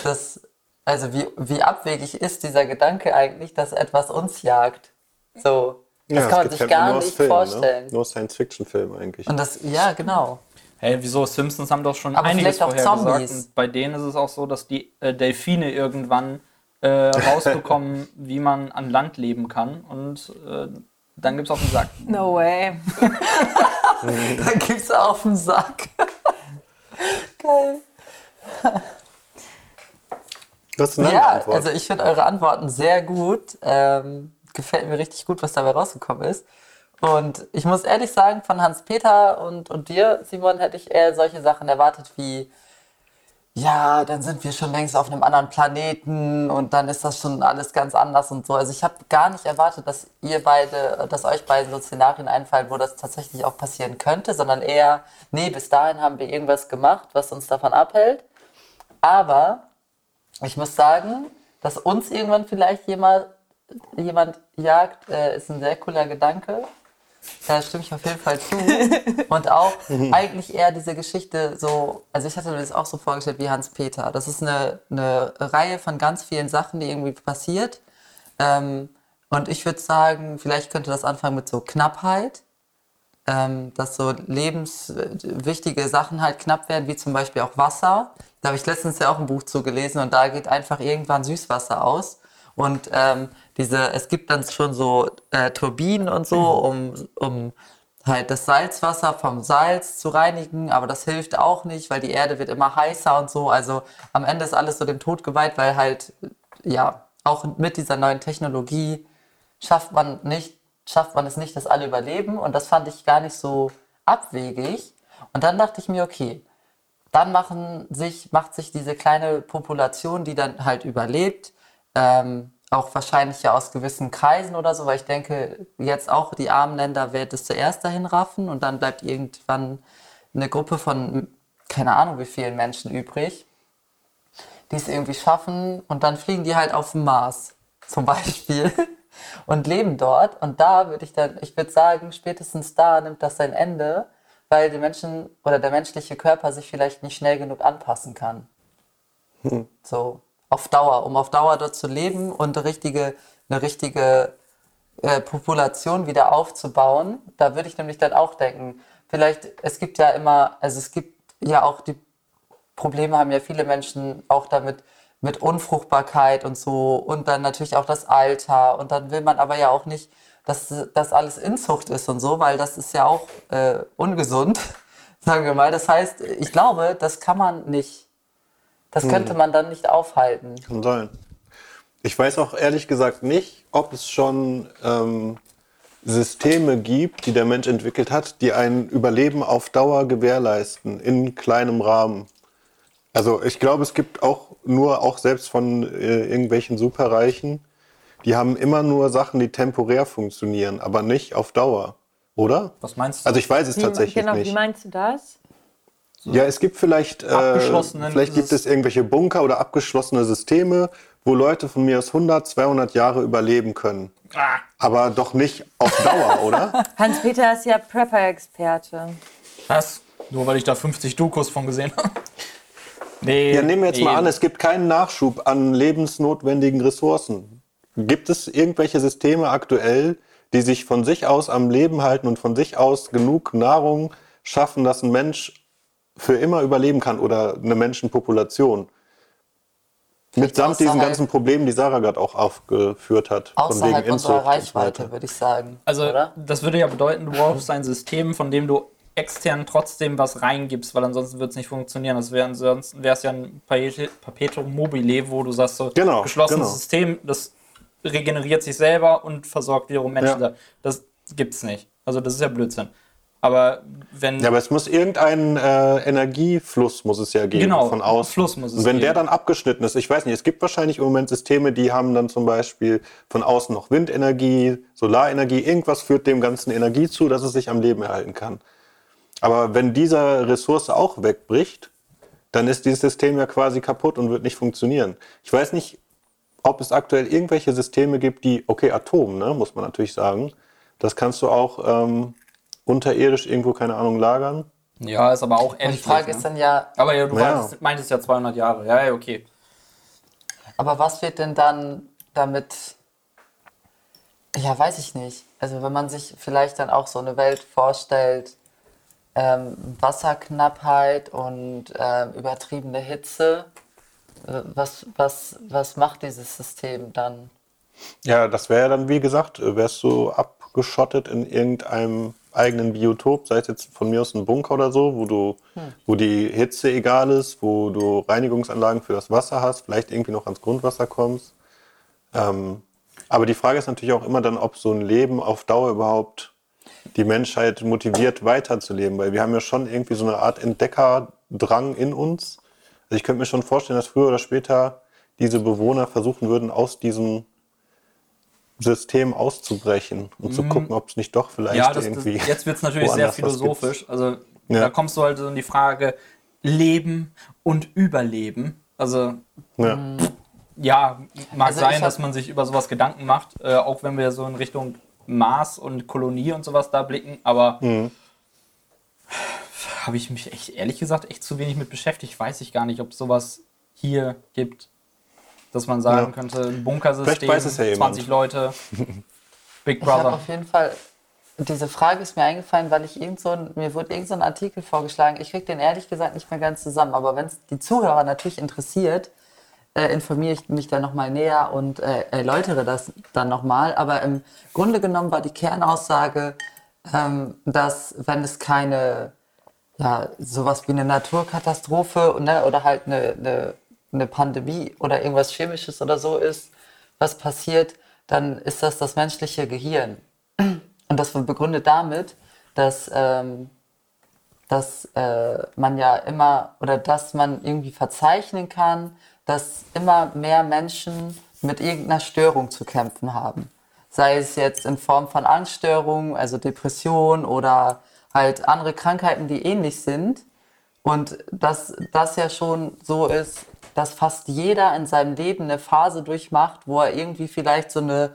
Das, also wie, wie abwegig ist dieser Gedanke eigentlich, dass etwas uns jagt? So, das Ja, kann man sich ja gar nicht Filmen, vorstellen. Ne? Nur Science-Fiction-Filme eigentlich. Und das, ja, genau. Hey, wieso? Simpsons haben doch schon Aber einiges vielleicht auch vorhergesagt. Zombies. Und bei denen ist es auch so, dass die äh, Delfine irgendwann äh, rausbekommen, [laughs] wie man an Land leben kann. Und äh, dann gibt es auch einen Sack. No way. [laughs] Da gibt's auf den Sack. Geil. Das ist eine Ja, Antwort. also ich finde eure Antworten sehr gut. Ähm, gefällt mir richtig gut, was dabei rausgekommen ist. Und ich muss ehrlich sagen, von Hans-Peter und, und dir, Simon, hätte ich eher solche Sachen erwartet wie, ja, dann sind wir schon längst auf einem anderen Planeten und dann ist das schon alles ganz anders und so. Also ich habe gar nicht erwartet, dass ihr beide, dass euch beiden so Szenarien einfallen, wo das tatsächlich auch passieren könnte, sondern eher, nee, bis dahin haben wir irgendwas gemacht, was uns davon abhält. Aber ich muss sagen, dass uns irgendwann vielleicht jemand, jemand jagt, äh, ist ein sehr cooler Gedanke. Da stimme ich auf jeden Fall zu. [laughs] Und auch eigentlich eher diese Geschichte so, also ich hatte mir das auch so vorgestellt wie Hans-Peter. Das ist eine, eine Reihe von ganz vielen Sachen, die irgendwie passiert. Ähm, und ich würde sagen, vielleicht könnte das anfangen mit so Knappheit. Ähm, dass so lebenswichtige Sachen halt knapp werden, wie zum Beispiel auch Wasser. Da habe ich letztens ja auch ein Buch zu gelesen und da geht einfach irgendwann Süßwasser aus. Und ähm, diese, es gibt dann schon so äh, Turbinen und so, um, um halt das Salzwasser vom Salz zu reinigen, aber das hilft auch nicht, weil die Erde wird immer heißer und so. Also am Ende ist alles so dem Tod geweiht, weil halt, ja, auch mit dieser neuen Technologie schafft man nicht, schafft man es nicht, dass alle überleben. Und das fand ich gar nicht so abwegig. Und dann dachte ich mir, okay, dann machen sich, macht sich diese kleine Population, die dann halt überlebt, ähm, auch wahrscheinlich ja aus gewissen Kreisen oder so, weil ich denke, jetzt auch die armen Länder werden es zuerst dahin raffen und dann bleibt irgendwann eine Gruppe von keine Ahnung wie vielen Menschen übrig, die es irgendwie schaffen und dann fliegen die halt auf den Mars zum Beispiel [laughs] und leben dort. Und da würde ich dann, ich würde sagen, spätestens da nimmt das sein Ende, weil die Menschen oder der menschliche Körper sich vielleicht nicht schnell genug anpassen kann. So, auf Dauer, um auf Dauer dort zu leben und eine richtige, eine richtige äh, Population wieder aufzubauen. Da würde ich nämlich dann auch denken, vielleicht, es gibt ja immer, also es gibt ja auch die Probleme haben ja viele Menschen auch damit mit Unfruchtbarkeit und so und dann natürlich auch das Alter und dann will man aber ja auch nicht, dass das alles Inzucht ist und so, weil das ist ja auch äh, ungesund, [laughs] sagen wir mal. Das heißt, ich glaube, das kann man nicht, das könnte man dann nicht aufhalten. Kann sein. Ich weiß auch ehrlich gesagt nicht, ob es schon ähm, Systeme gibt, die der Mensch entwickelt hat, die ein Überleben auf Dauer gewährleisten, in kleinem Rahmen. Also ich glaube, es gibt auch nur, auch selbst von äh, irgendwelchen Superreichen, die haben immer nur Sachen, die temporär funktionieren, aber nicht auf Dauer. Oder? Was meinst du? Also ich weiß es Wie, tatsächlich genau, wie nicht. meinst du das? Ja, es gibt vielleicht, äh, vielleicht gibt es irgendwelche Bunker oder abgeschlossene Systeme, wo Leute von mir aus 100, 200 Jahre überleben können. Ah. Aber doch nicht auf Dauer, [laughs] oder? Hans-Peter ist ja Prepper-Experte. Was? Nur weil ich da 50 Dokus von gesehen habe. Nee. [laughs] Ja, nehmen wir jetzt mal eben. an, es gibt keinen Nachschub an lebensnotwendigen Ressourcen. Gibt es irgendwelche Systeme aktuell, die sich von sich aus am Leben halten und von sich aus genug Nahrung schaffen, dass ein Mensch für immer überleben kann oder eine Menschenpopulation? Mitsamt diesen ganzen Problemen, die Sarah gerade auch aufgeführt hat. Außerhalb unserer Inzucht und so Reichweite, würde ich sagen. Also, oder? das würde ja bedeuten, du brauchst ein System, von dem du extern trotzdem was reingibst, weil ansonsten wird es nicht funktionieren. Das wäre ansonsten wäre es ja ein Perpetu- Perpetuum mobile, wo du sagst so Genau, geschlossenes genau. System, das regeneriert sich selber und versorgt wiederum Menschen. Ja. Das gibt's nicht. Also das ist ja Blödsinn. Aber wenn Ja, aber es muss irgendeinen äh, Energiefluss muss es ja geben Genau, von außen. Fluss muss es Und wenn der geben. dann abgeschnitten ist, ich weiß nicht, es gibt wahrscheinlich im Moment Systeme, die haben dann zum Beispiel von außen noch Windenergie, Solarenergie, irgendwas führt dem ganzen Energie zu, dass es sich am Leben erhalten kann. Aber wenn diese Ressource auch wegbricht, dann ist dieses System ja quasi kaputt und wird nicht funktionieren. Ich weiß nicht, ob es aktuell irgendwelche Systeme gibt, die, okay, Atom, ne, muss man natürlich sagen, das kannst du auch ähm, unterirdisch irgendwo, keine Ahnung, lagern. Ja, ist aber auch Und die endlich. Frage ne? ist dann ja, aber ja, du Ja. Meintest, meintest ja 200 Jahre. Ja, ja, okay. aber was wird denn dann damit, ja, weiß ich nicht. Also wenn man sich vielleicht dann auch so eine Welt vorstellt, ähm, Wasserknappheit und ähm, übertriebene Hitze, äh, was, was, was macht dieses System dann? Ja, das wäre ja dann, wie gesagt, äh, wärst du abgeschottet in irgendeinem eigenen Biotop, sei es jetzt von mir aus ein Bunker oder so, wo du, wo die Hitze egal ist, wo du Reinigungsanlagen für das Wasser hast, vielleicht irgendwie noch ans Grundwasser kommst. Ähm, aber die Frage ist natürlich auch immer dann, ob so ein Leben auf Dauer überhaupt die Menschheit motiviert, weiterzuleben, weil wir haben ja schon irgendwie so eine Art Entdeckerdrang in uns. Also ich könnte mir schon vorstellen, dass früher oder später diese Bewohner versuchen würden, aus diesem System auszubrechen und zu gucken, ob es nicht doch vielleicht Mhm. Ja, das, das, irgendwie. jetzt wird es natürlich sehr philosophisch. Also Ja. da kommst du halt so in die Frage Leben und Überleben. Also Ja. ja, mag Also sein, hab- dass man sich über sowas Gedanken macht, äh, auch wenn wir so in Richtung Mars und Kolonie und sowas da blicken, aber Mhm. habe ich mich echt, ehrlich gesagt, echt zu wenig mit beschäftigt. Weiß ich gar nicht, ob es sowas hier gibt, dass man sagen Ja. könnte, ein Bunkersystem, Vielleicht weiß es ja jemand. 20 Leute, [laughs] Big Ich habe Brother. auf jeden Fall, diese Frage ist mir eingefallen, weil ich irgend so ein, mir wurde irgend so ein Artikel vorgeschlagen. Ich kriege den ehrlich gesagt nicht mehr ganz zusammen, aber wenn es die Zuhörer natürlich interessiert, äh, informiere ich mich da nochmal näher und äh, erläutere das dann nochmal. Aber im Grunde genommen war die Kernaussage, ähm, dass wenn es keine, ja, sowas wie eine Naturkatastrophe ne, oder halt eine, eine, eine Pandemie oder irgendwas Chemisches oder so ist, was passiert, dann ist das das menschliche Gehirn. Und das begründet damit, dass, ähm, dass äh, man ja immer oder dass man irgendwie verzeichnen kann, dass immer mehr Menschen mit irgendeiner Störung zu kämpfen haben. Sei es jetzt in Form von Angststörungen, also Depression oder halt andere Krankheiten, die ähnlich sind. Und dass das ja schon so ist, dass fast jeder in seinem Leben eine Phase durchmacht, wo er irgendwie vielleicht so eine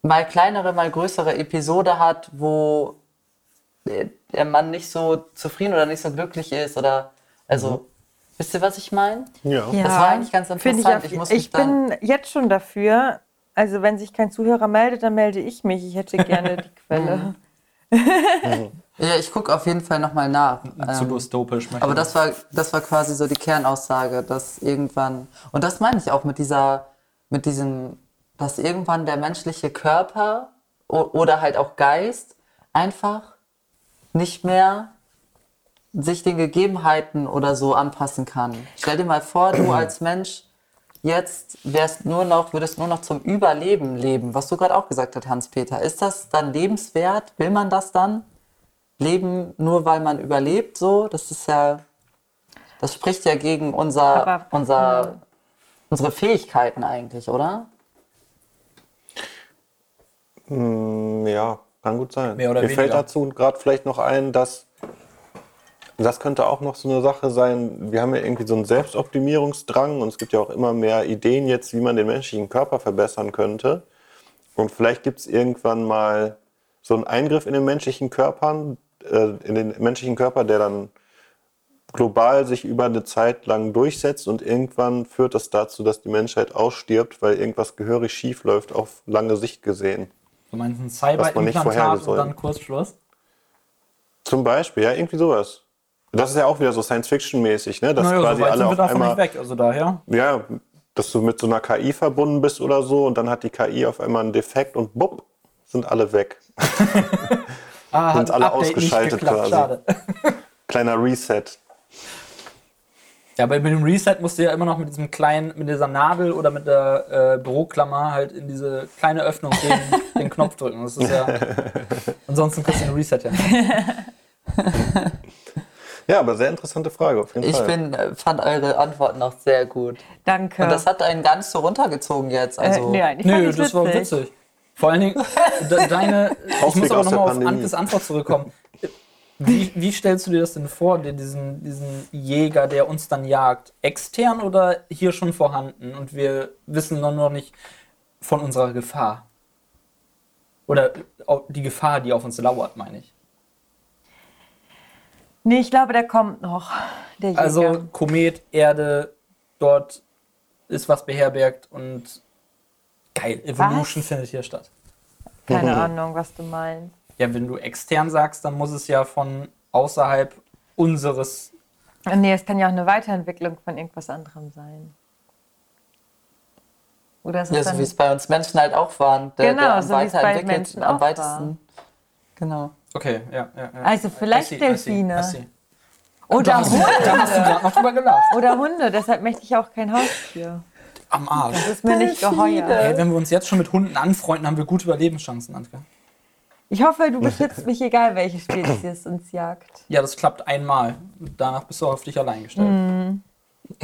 mal kleinere, mal größere Episode hat, wo der- Mann nicht so zufrieden oder nicht so glücklich ist oder also wisst ihr, was ich meine? Ja. Ja, Das war eigentlich ganz interessant. Ich, Ich ich, bin jetzt schon dafür. Also wenn sich kein Zuhörer meldet, dann melde ich mich. Ich hätte gerne die [laughs] Quelle. [laughs] Ja, ich gucke auf jeden Fall nochmal nach. Zu Ähm, dystopisch. aber das war, das war quasi so die Kernaussage, dass irgendwann, und das meine ich auch mit dieser, mit diesem, dass irgendwann der menschliche Körper oder halt auch Geist einfach nicht mehr sich den Gegebenheiten oder so anpassen kann. Stell dir mal vor, du als Mensch jetzt wärst nur noch, würdest nur noch zum Überleben leben, was du gerade auch gesagt hast, Hans-Peter. Ist das dann lebenswert? Will man das dann? Leben nur weil man überlebt, so? Das ist ja, das spricht ja gegen unser, Aber- unser, unsere Fähigkeiten eigentlich, oder? Mm, Ja, kann gut sein. Mehr oder Mir fällt weniger. dazu gerade vielleicht noch ein, dass das könnte auch noch so eine Sache sein. Wir haben ja irgendwie so einen Selbstoptimierungsdrang und es gibt ja auch immer mehr Ideen jetzt, wie man den menschlichen Körper verbessern könnte. Und vielleicht gibt es irgendwann mal so einen Eingriff in den menschlichen Körpern, äh, in den menschlichen Körper, der dann global sich über eine Zeit lang durchsetzt und irgendwann führt das dazu, dass die Menschheit ausstirbt, weil irgendwas gehörig schief läuft auf lange Sicht gesehen. Du meinst ein Cyberimplantat und dann Kurzschluss? Zum Beispiel, ja, irgendwie sowas. Das ist ja auch wieder so Science-Fiction-mäßig, ne? Dass Naja, quasi so alle auf davon einmal, nicht weg. Also daher. ja, dass du mit so einer KI verbunden bist oder so und dann hat die KI auf einmal einen Defekt und bupp, sind alle weg. [laughs] Ah, Sind alle Update ausgeschaltet nicht geklappt, quasi. Schade. [laughs] Kleiner Reset. Ja, aber mit dem Reset musst du ja immer noch mit diesem kleinen, mit dieser Nadel oder mit der äh, Büroklammer halt in diese kleine Öffnung den, [laughs] den Knopf drücken. Das ist ja. [laughs] Ansonsten kriegst du den Reset ja. nicht. Ja, aber sehr interessante Frage auf jeden Ich Fall. bin, äh, fand eure Antworten auch sehr gut. Danke. Und das hat einen nicht so runtergezogen jetzt. Also, äh, nee, Nö, das war witzig. Vor allen Dingen, de deine. [laughs] Ich muss aber nochmal auf. Ankes Antwort zurückkommen. Wie, wie stellst du dir das denn vor, diesen, diesen Jäger, der uns dann jagt? Extern oder hier schon vorhanden? Und wir wissen noch noch nicht von unserer Gefahr? Oder die Gefahr, die auf uns lauert, meine ich. Nee, ich glaube, der kommt noch. Der Jäger. Also Komet, Erde, dort ist was beherbergt und geil, Evolution Was? findet hier statt. Keine Ahnung, was du meinst. Ja, wenn du extern sagst, dann muss es ja von außerhalb unseres. Nee, es kann ja auch eine Weiterentwicklung von irgendwas anderem sein. Oder ist es Ja, so wie es bei uns Menschen halt auch waren. Der, Genau, der am so weiterentwickelt- Menschen am auch weitesten. Genau. Okay, ja, ja. ja. Also vielleicht I see, I see, Delfine. I see. Oder Da hast du Hunde. gerade noch drüber gelacht. Oder Hunde, deshalb möchte ich auch kein Haustier. Am Arsch. Das ist mir nicht geheuer. Ey, wenn wir uns jetzt schon mit Hunden anfreunden, haben wir gute Überlebenschancen, Anke. Ich hoffe, du beschützt mich, egal welche Spezies uns jagt. Ja, das klappt einmal. Danach bist du auf dich allein gestellt. Mhm. [laughs]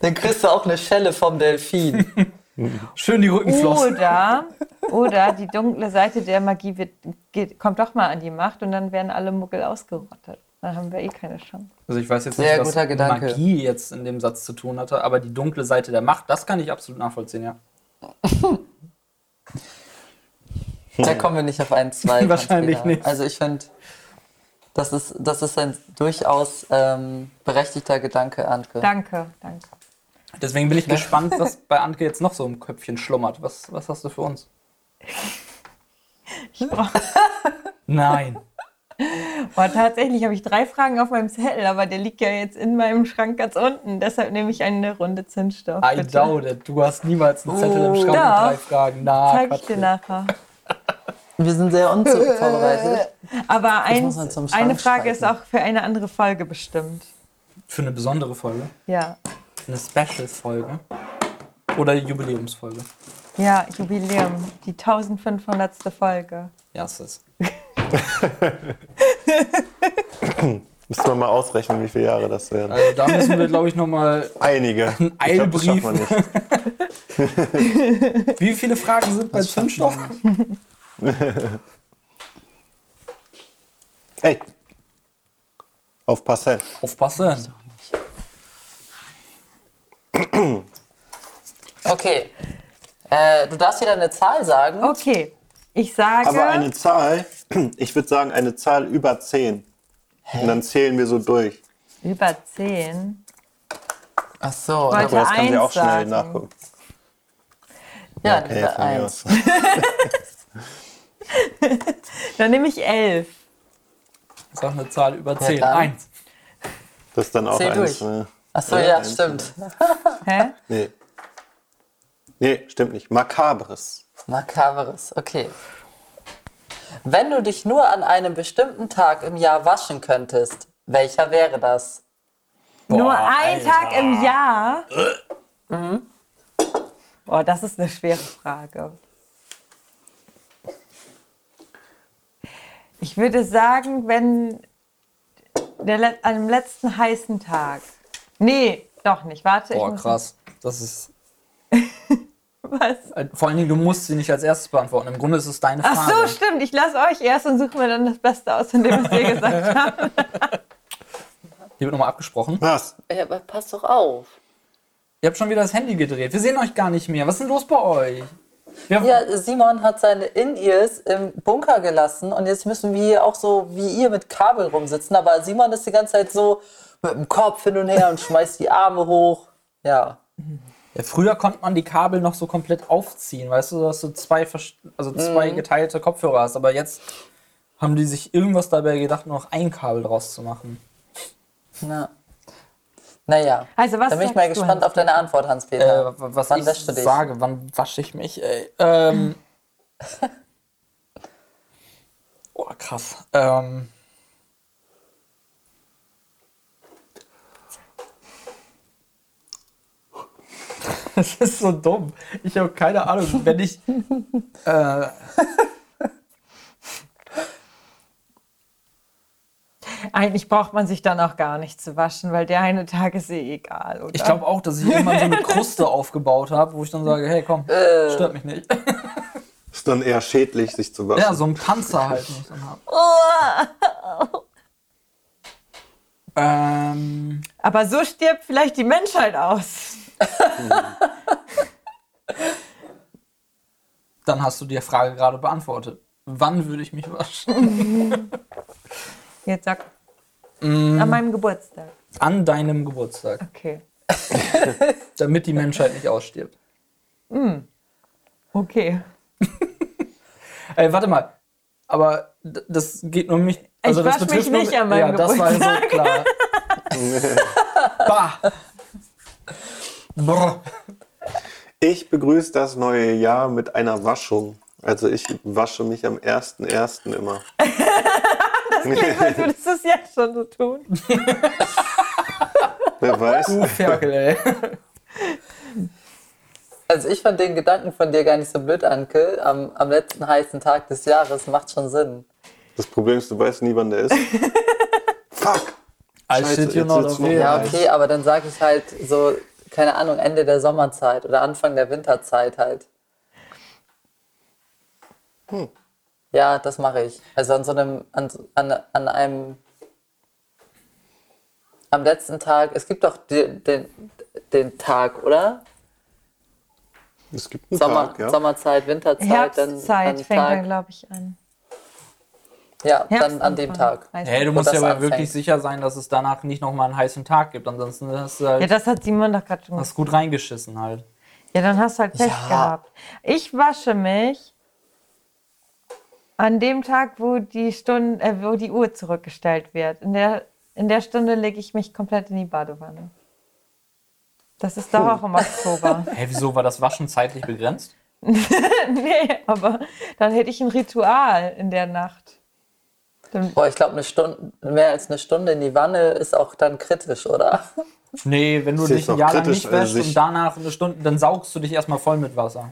Dann kriegst du auch eine Schelle vom Delfin. [laughs] Schön die Rückenflossen. Oder, oder die dunkle Seite der Magie wird, geht, kommt doch mal an die Macht und dann werden alle Muggel ausgerottet. Dann haben wir eh keine Chance. Also ich weiß jetzt Sehr nicht, was guter Gedanke. Magie jetzt in dem Satz zu tun hatte, aber die dunkle Seite der Macht, das kann ich absolut nachvollziehen, ja. [laughs] Da kommen wir nicht auf einen zwei. [laughs] Wahrscheinlich nicht. Also ich finde, das ist, das ist ein durchaus ähm, berechtigter Gedanke, Anke. Danke, danke. Deswegen bin ich gespannt, was [laughs] bei Anke jetzt noch so im Köpfchen schlummert. Was, was hast du für uns? Nein. Boah, tatsächlich habe ich drei Fragen auf meinem Zettel, aber der liegt ja jetzt in meinem Schrank ganz unten. Deshalb nehme ich eine Runde Zündstoff. I bitte. doubt it. Du hast niemals einen Zettel im Oh. Schrank mit Doch. drei Fragen. Na, Zeig ich dir nachher. Wir sind sehr unvorbereitet. Aber eins, Schrank eine Frage ist streiten. auch für eine andere Folge bestimmt. Für eine besondere Folge. Ja. Eine Special-Folge. Oder Jubiläumsfolge. Ja, Jubiläum. Die 1500. Folge. Ja, es ist. [laughs] Müssen wir mal ausrechnen, wie viele Jahre das werden. Also da müssen wir, glaube ich, nochmal. Einige. [laughs] Das Eilbrief. [laughs] Wie viele Fragen sind bei Zündstoff? [laughs] Ey. Aufpassen. Aufpassen. Okay. Äh, du darfst wieder eine Zahl sagen. Okay. Ich sage. Aber eine Zahl, [clears throat] ich würde sagen, eine Zahl über 10. Und dann zählen wir so durch. über 10. Ach so. Aber das kann sie auch schnell sagen. nachgucken. Ja, Okay, von mir eins. [laughs] Dann nehme ich 11. Sag eine Zahl über 10. dann. Eins. Das ist dann auch Zähl eins. durch. Ne? Ach so, Ja, ja, stimmt. Hä? Nee. Nee, stimmt nicht. Makabres. Makaberes, okay. Wenn du dich nur an einem bestimmten Tag im Jahr waschen könntest, welcher wäre das? Nur ein Alter. Tag im Jahr? Boah, das ist eine schwere Frage. Ich würde sagen, wenn der, an dem letzten heißen Tag. Nee, doch nicht. Warte, ich Boah, muss. krass. Das ist. [laughs] Was? äh, Vor allen Dingen, du musst sie nicht als erstes beantworten. Im Grunde ist es deine Frage. Ach so, stimmt. Ich lasse euch erst und suche mir dann das Beste aus, von dem, was ihr gesagt [laughs] habt. Hier wird nochmal abgesprochen. Was? Ja, aber pass doch auf. Ihr habt schon wieder das Handy gedreht. Wir sehen euch gar nicht mehr. Was ist denn los bei euch? Wir Ja, Simon hat seine In-Ears im Bunker gelassen und jetzt müssen wir hier auch so wie ihr mit Kabel rumsitzen. Aber Simon ist die ganze Zeit so mit dem Kopf hin und her und schmeißt die Arme hoch. Ja. [laughs] Ja, früher konnte man die Kabel noch so komplett aufziehen, weißt du, dass du zwei, also zwei geteilte Kopfhörer hast. Aber jetzt haben die sich irgendwas dabei gedacht, nur noch ein Kabel draus zu machen. Na. Naja. Also, was Dann bin ich mal gespannt auf deine Antwort, Äh, Hans-Peter. was Wann ich wäschst du dich? sage, wann wasche ich mich? Ey? Ähm, [laughs] oh, krass. Ähm, das ist so dumm. Ich habe keine Ahnung. Wenn ich. Äh, Eigentlich braucht man sich dann auch gar nicht zu waschen, weil der eine Tag ist eh egal, oder? ich glaube auch, dass ich irgendwann so eine [laughs] Kruste aufgebaut habe, wo ich dann sage: Hey, komm, stört mich nicht. [laughs] dann eher schädlich, sich zu waschen. Ja, so ein Panzer halt muss man haben. [laughs] Ähm, Aber so stirbt vielleicht die Menschheit aus. [laughs] dann hast du die Frage gerade beantwortet. Wann würde ich mich waschen? [laughs] Jetzt sag. An meinem Geburtstag. An deinem Geburtstag, Okay. [laughs] damit die Menschheit nicht ausstirbt. Okay. Ey, warte mal. Aber das geht nur mich. Also das wasch mich nur nicht an meinem Ja, das war so Geburtstag. klar. bah. Brr. Ich begrüße das neue Jahr mit einer Waschung. Also ich wasche mich am 1.1. immer. [laughs] Weil [laughs] du das jetzt schon so tun. [laughs] Wer weiß. Du Ferkel, ey. Also ich fand den Gedanken von dir gar nicht so blöd, Anke. Am, am letzten heißen Tag des Jahres macht schon Sinn. Das Problem ist, du weißt nie, wann der ist. Fuck! I Scheiße, shit you not Ja, okay, aber dann sage ich halt so, keine Ahnung, Ende der Sommerzeit oder Anfang der Winterzeit halt. Ja, das mache ich. Also an so einem, an, an, an einem, am letzten Tag, es gibt doch den, den, den Tag, oder? Es gibt einen Sommer, Tag, ja. Sommerzeit, Winterzeit, Herbstzeit dann fängt dann, Tag. glaube ich, an. Ja, dann Herbst an dem Tag. Hey, du musst ja aber anfängt. wirklich sicher sein, dass es danach nicht nochmal einen heißen Tag gibt. Ansonsten hast du halt Ja, das hat Simon doch gerade schon hast gut reingeschissen halt. Ja, dann hast du halt Pech Ja. gehabt. Ich wasche mich an dem Tag, wo die Stunde, äh, wo die Uhr zurückgestellt wird. In der, in der Stunde lege ich mich komplett in die Badewanne. Das ist doch auch im Oktober. [laughs] Hä, wieso war das Waschen zeitlich begrenzt? [laughs] nee, aber dann hätte ich ein Ritual in der Nacht. Boah, ich glaube, eine Stunde, mehr als eine Stunde in die Wanne ist auch dann kritisch, oder? [laughs] Nee, wenn du dich ein Jahr lang nicht wäschst also und danach eine Stunde, dann saugst du dich erstmal voll mit Wasser.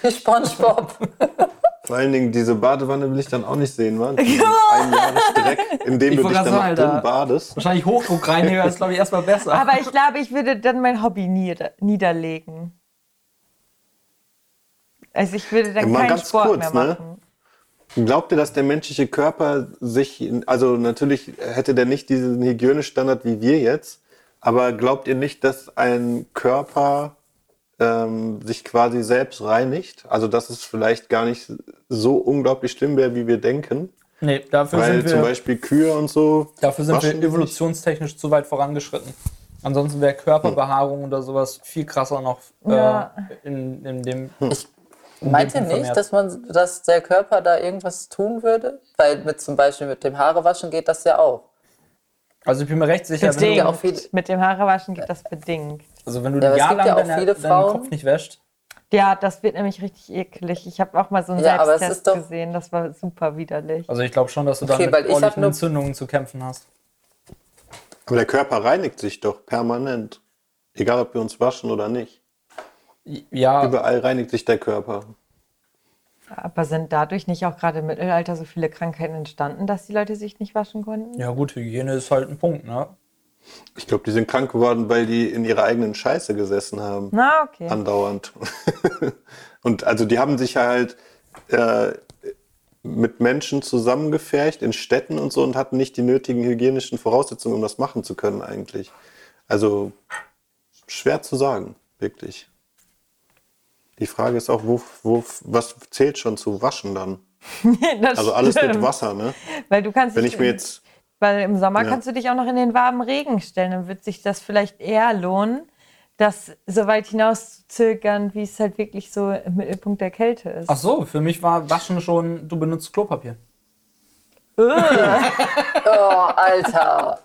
Wie [laughs] Spongebob. [laughs] Vor allen Dingen, diese Badewanne will ich dann auch nicht sehen, Mann. Diesen Ein Jahresdreck, in dem Ich du dich dann noch sagen, drin Alter. badest. Wahrscheinlich Hochdruckreiniger ist, glaube ich, erstmal besser. aber ich glaube, ich würde dann mein Hobby nieder, niederlegen. Also ich würde dann Ja, keinen ganz Sport kurz, mehr ne? Glaubt ihr, dass der menschliche Körper sich, also natürlich hätte der nicht diesen Hygienestandard wie wir jetzt, aber glaubt ihr nicht, dass ein Körper ähm, sich quasi selbst reinigt? Also dass es vielleicht gar nicht so unglaublich schlimm wäre, wie wir denken? nee, dafür Weil sind zum wir, Beispiel Kühe und so. dafür sind wir evolutionstechnisch zu weit vorangeschritten. Ansonsten wäre Körperbehaarung oder sowas viel krasser noch äh, Ja. in, in dem. Meint ihr nicht, dass man, dass der Körper da irgendwas tun würde? Weil mit zum Beispiel mit dem Haarewaschen geht das ja auch. Also ich bin mir recht sicher, wenn Bedingt. du, ja auch viele- Mit dem Haarewaschen geht das bedingt. also wenn du Ja, aber ein es Jahr gibt lang ja auch deine, deinen Frauen- Kopf nicht wäscht, Ja, das wird nämlich richtig eklig. Ich habe auch mal so einen Ja, aber es Selbsttest ist doch- gesehen. Das war super widerlich. also ich glaube schon, dass du dann Okay, mit ich hab ordentlichen Entzündungen zu kämpfen hast. Aber der Körper reinigt sich doch permanent. Egal, ob wir uns waschen oder nicht. Ja, Überall reinigt sich der Körper. Aber sind dadurch nicht auch gerade im Mittelalter so viele Krankheiten entstanden, dass die Leute sich nicht waschen konnten? ja gut, Hygiene ist halt ein Punkt, ne? Ich glaube, die sind krank geworden, weil die in ihrer eigenen Scheiße gesessen haben. Na, okay. andauernd. [laughs] und also die haben sich halt äh, mit Menschen zusammengefercht in Städten und so und hatten nicht die nötigen hygienischen Voraussetzungen, um das machen zu können eigentlich. Also schwer zu sagen, wirklich. Die Frage ist auch, wo, wo, was zählt schon zu waschen dann? [laughs] Das Also alles mit stimmt. Wasser, ne? Weil du kannst Wenn ich mir jetzt, Weil im Sommer Ja. kannst du dich auch noch in den warmen Regen stellen. Dann wird sich das vielleicht eher lohnen, das so weit hinaus zu zögern, wie es halt wirklich so im Mittelpunkt der Kälte ist. Ach so, für mich war Waschen schon, du benutzt Klopapier. [laughs] Oh, Alter.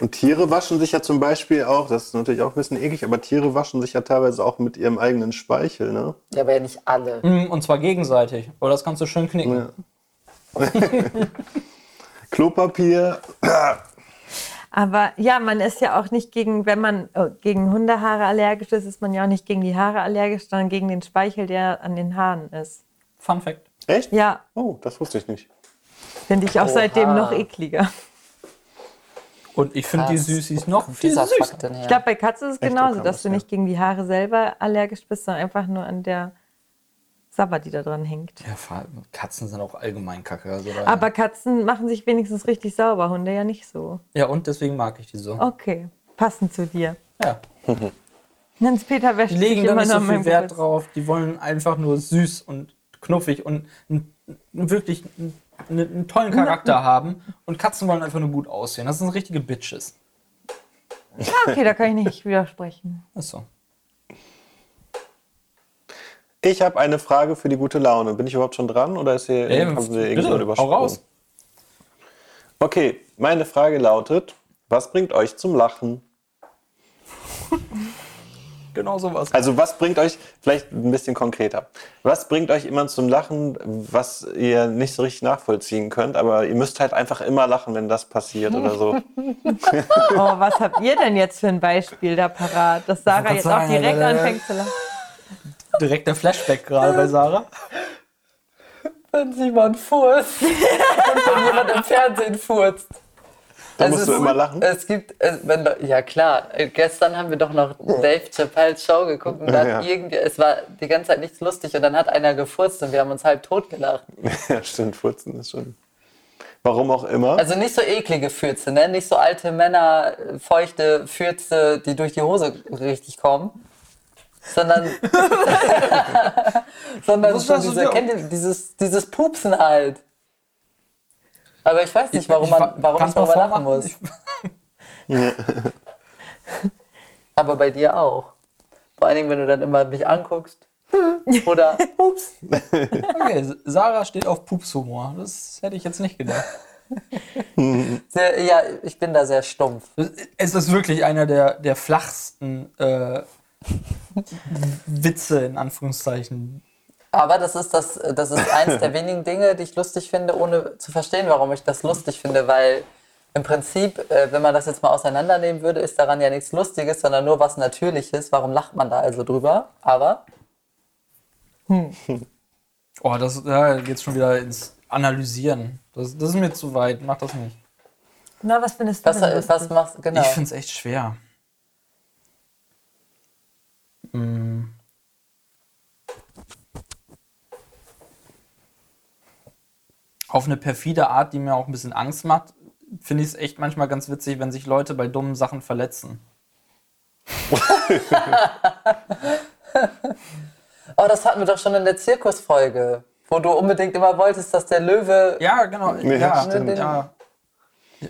Und Tiere waschen sich ja zum Beispiel auch, das ist natürlich auch ein bisschen eklig, aber Tiere waschen sich ja teilweise auch mit ihrem eigenen Speichel, ne? Ja, aber ja nicht alle. Mm, Und zwar gegenseitig. Aber das kannst du schön knicken. Ja. Klopapier, Aber ja, man ist ja auch nicht gegen, wenn man oh, gegen Hundehaare allergisch ist, ist man ja auch nicht gegen die Haare allergisch, sondern gegen den Speichel, der an den Haaren ist. Fun Fact. echt? Ja, Oh, das wusste ich nicht. finde ich auch Oha. seitdem noch ekliger. Und ich finde die. Süßis noch viel süßer. Ich glaube, bei Katzen ist es Echt, genauso, dass das, du nicht gegen die Haare selber allergisch bist, sondern einfach nur an der Sabber, die da dran hängt. Ja, vor allem Katzen sind auch allgemein kacke. Also Aber Katzen machen sich wenigstens richtig sauber, Hunde ja nicht so. ja, und deswegen mag ich die so. Okay, passend zu dir. Ja. [laughs] Hans-Peter wäscht Die legen da immer nicht so viel Wert Geburtstag. drauf. Die wollen einfach nur süß und knuffig und wirklich einen tollen Charakter haben. Und Katzen wollen einfach nur gut aussehen. Das sind richtige Bitches. Ah, okay, da kann ich nicht widersprechen. Achso. Ich habe eine Frage für die gute Laune. Bin ich überhaupt schon dran oder ist hier Ja, haben Sie hau übersprungen? raus. Okay, meine Frage lautet: Was bringt euch zum Lachen? [laughs] Genau sowas. Also was bringt euch, vielleicht ein bisschen konkreter, was bringt euch immer zum Lachen, was ihr nicht so richtig nachvollziehen könnt, aber ihr müsst halt einfach immer lachen, wenn das passiert oder so. [laughs] Oh, was habt ihr denn jetzt für ein Beispiel da parat, dass Sarah jetzt auch sagen, direkt äh, anfängt zu lachen? Direkt der Flashback gerade bei Sarah. Wenn Simon furzt und [laughs] wenn jemand im Fernsehen furzt. Da Also musst du es- immer lachen. Es gibt, wenn, ja klar, gestern haben wir doch noch Dave Chappelle's Show geguckt und da Ja. hat irgendwie, es war die ganze Zeit nichts lustig und dann hat einer gefurzt und wir haben uns halb tot gelacht. [laughs] Ja, stimmt, Furzen ist schon. Warum auch immer. Also nicht so eklige Fürze, ne? nicht so alte Männer, feuchte Fürze, die durch die Hose richtig kommen, sondern, [laughs] [laughs] sondern du diese, kennt ihr, dieses, dieses Pupsen halt. Aber ich weiß nicht, warum, Ich- man, ich- warum ich darüber lachen muss. [laughs] Aber bei dir auch. Vor allen Dingen, wenn du dann immer mich anguckst. [laughs] Oder, ups. [laughs] Okay, Sarah steht auf Pupshumor. Das hätte ich jetzt nicht gedacht. Sehr, ja, ich bin da sehr stumpf. Es ist wirklich einer der, der flachsten äh, Witze, in Anführungszeichen. Aber das ist, das, das ist eins der [laughs] wenigen Dinge, die ich lustig finde, ohne zu verstehen, warum ich das lustig finde, weil im Prinzip, äh, wenn man das jetzt mal auseinandernehmen würde, ist daran ja nichts Lustiges, sondern nur was Natürliches. Warum lacht man da also drüber? Aber Oh, das da geht's schon wieder ins Analysieren. Das, das ist mir zu weit. Mach das nicht. Na, was findest du was, denn was lustig? machst genau? Ich finde es echt schwer. Mm. Auf eine perfide Art, die mir auch ein bisschen Angst macht, finde ich es echt manchmal ganz witzig, wenn sich Leute bei dummen Sachen verletzen. [laughs] Oh, das hatten wir doch schon in der Zirkusfolge, wo du unbedingt immer wolltest, dass der Löwe. Ja, genau. Ja, ja, stimmt. ja.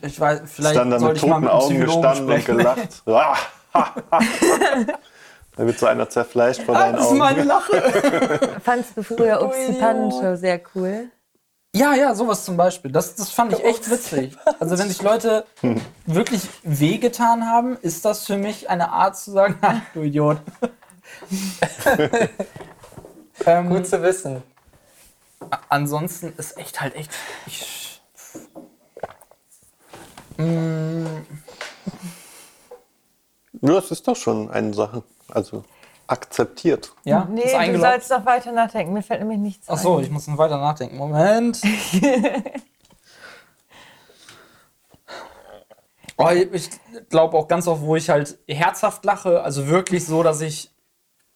Ich weiß, vielleicht dann da sollte mit ich mal toten mit Augen gestanden und sprechen. gelacht. [laughs] Ah, da wird so einer zerfleischt vor deinen Das ist Augen. meine Lache. Fandst du früher Ups die Idiot. Pannenshow sehr cool? Ja, ja, sowas zum Beispiel. Das, das fand ich echt witzig. Also wenn sich Leute wirklich wehgetan haben, ist das für mich eine Art zu sagen, [laughs] ha, du Idiot. [laughs] ähm, Gut zu wissen. ansonsten ist echt halt echt. Ich, Ja, das ist doch schon eine Sache. Also akzeptiert. ja, Nee, ist du sollst noch weiter nachdenken. Mir fällt nämlich nichts Ach so, ein. ich muss noch weiter nachdenken. Moment. [laughs] oh, ich glaube auch ganz oft, wo ich halt herzhaft lache, also wirklich so, dass ich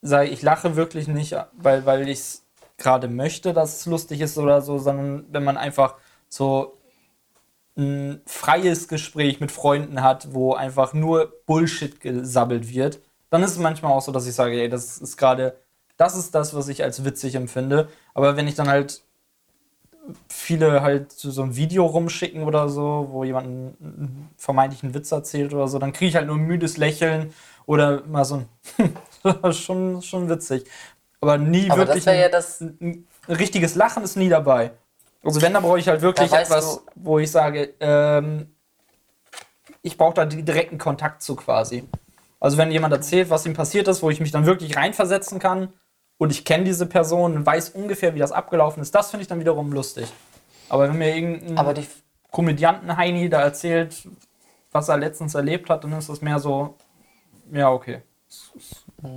sage, ich lache wirklich nicht, weil, weil ich es gerade möchte, dass es lustig ist oder so, sondern wenn man einfach so ein freies Gespräch mit Freunden hat, wo einfach nur Bullshit gesabbelt wird, dann ist es manchmal auch so, dass ich sage, ey, das ist gerade, das ist das, was ich als witzig empfinde. Aber wenn ich dann halt viele halt so so ein Video rumschicken oder so, wo jemand einen, vermeintlichen Witz erzählt oder so, dann kriege ich halt nur ein müdes Lächeln oder mal so ein das [laughs] ist schon, schon witzig. Aber nie Aber wirklich das wäre ja ein, das. ein richtiges Lachen ist nie dabei. Also wenn, dann brauche ich halt wirklich etwas, wo ich sage, ähm, ich brauche da direkten Kontakt zu quasi. Also wenn jemand erzählt, was ihm passiert ist, wo ich mich dann wirklich reinversetzen kann und ich kenne diese Person und weiß ungefähr, wie das abgelaufen ist, das finde ich dann wiederum lustig. Aber wenn mir irgendein Aber die, Komödianten-Heini da erzählt, was er letztens erlebt hat, dann ist das mehr so, ja, okay. Es,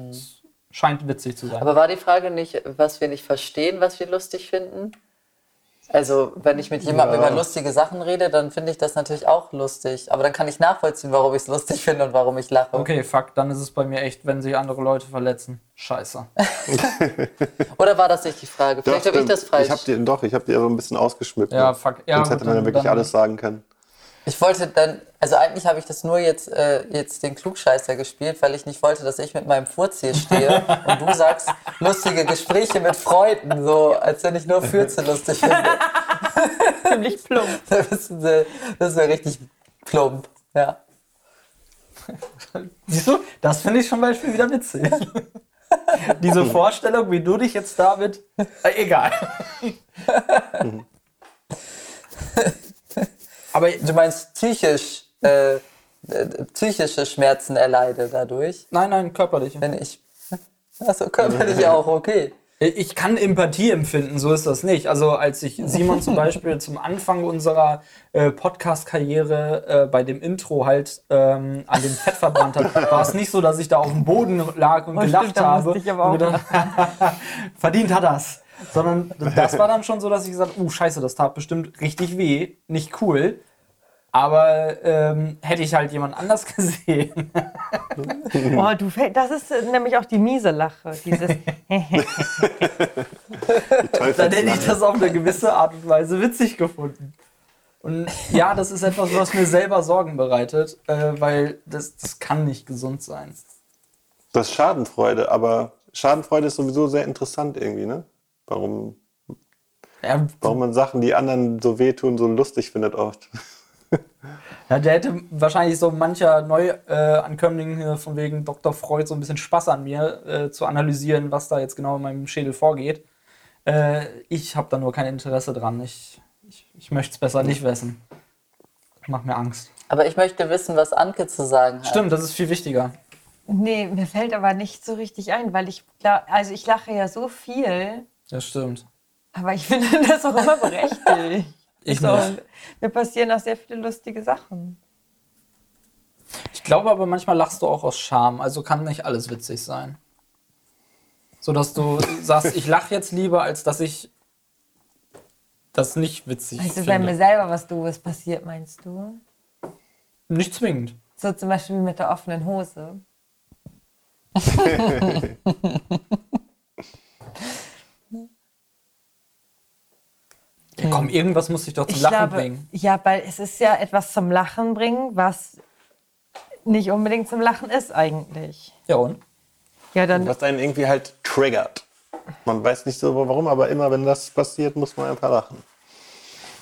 es scheint witzig zu sein. aber war die Frage nicht, was wir nicht verstehen, was wir lustig finden? Also, wenn ich mit jemandem Ja. über lustige Sachen rede, dann finde ich das natürlich auch lustig. Aber dann kann ich nachvollziehen, warum ich es lustig [laughs] finde und warum ich lache. Okay, fuck, dann ist es bei mir echt, wenn sich andere Leute verletzen. Scheiße. [laughs] [laughs] Oder war das nicht die Frage? Vielleicht habe ich das falsch. Ich hab dir, doch, ich habe dir so ein bisschen ausgeschmückt. Ja, fuck. Ja, Sonst hätte man ja dann- wirklich dann- alles sagen können. Ich wollte dann, also eigentlich habe ich das nur jetzt, äh, jetzt den Klugscheißer gespielt, weil ich nicht wollte, dass ich mit meinem Furz hier stehe [laughs] und du sagst lustige Gespräche mit Freunden, so als wenn ich nur Fürze lustig finde. [laughs] Ziemlich plump. [laughs] Das wäre wär richtig plump. Ja. Siehst du, das finde ich zum Beispiel wieder witzig. Diese Vorstellung, wie du dich jetzt damit. Äh, egal. Aber Du meinst psychisch, äh, psychische Schmerzen erleide dadurch, nein, nein, körperlich. wenn ich. Achso, körperlich auch, okay. Ich kann Empathie empfinden, so ist das nicht. Also als ich Simon zum Beispiel zum Anfang unserer äh, Podcast-Karriere äh, bei dem Intro halt ähm, an dem Fett verbrannt hat, [laughs] war es nicht so, dass ich da auf dem Boden lag und Oh, gelacht stimmt, habe. ich aber auch gedacht, [laughs] [laughs] verdient hat das. Sondern [laughs] das war dann schon so, dass ich gesagt habe, uh, scheiße, das tat bestimmt richtig weh, nicht cool. Aber ähm, hätte ich halt jemand anders [laughs] gesehen. [laughs] Oh, du das ist äh, nämlich auch die miese Lache. Dieses dann hätte ich das auf eine gewisse Art und Weise witzig gefunden. Und ja, das ist etwas, was mir selber Sorgen bereitet, äh, weil das, das kann nicht gesund sein. Das ist Schadenfreude, aber Schadenfreude ist sowieso sehr interessant irgendwie, ne? Warum, Ja, warum man Sachen, die anderen so wehtun, so lustig findet oft. [laughs] ja, der hätte wahrscheinlich so mancher Neuankömmling hier von wegen Dr. Freud so ein bisschen Spaß an mir, äh, zu analysieren, was da jetzt genau in meinem Schädel vorgeht. Äh, ich habe da nur kein Interesse dran. Ich, ich, ich möchte es besser nicht wissen. Macht mir Angst. Aber ich möchte wissen, was Anke zu sagen hat. Stimmt, das ist viel wichtiger. Nee, mir fällt aber nicht so richtig ein, weil ich also ich lache ja so viel, Das stimmt. aber ich finde [laughs] das auch immer berechtigt. [laughs] Ich so, nicht. mir passieren auch sehr viele lustige Sachen. Ich glaube aber manchmal lachst du auch aus Scham, also kann nicht alles witzig sein. So dass du sagst, ich lache jetzt lieber, als dass ich das nicht witzig Also wenn mir finde. selber was Doofes passiert, meinst du? Nicht zwingend. So zum Beispiel mit der offenen Hose. [laughs] Ja, komm, irgendwas muss dich doch zum Ich Lachen glaube, bringen. ja, weil es ist ja etwas zum Lachen bringen, was nicht unbedingt zum Lachen ist eigentlich. Ja und? Ja, dann Was einen irgendwie halt triggert. Man weiß nicht so warum, aber immer wenn das passiert, muss man einfach lachen.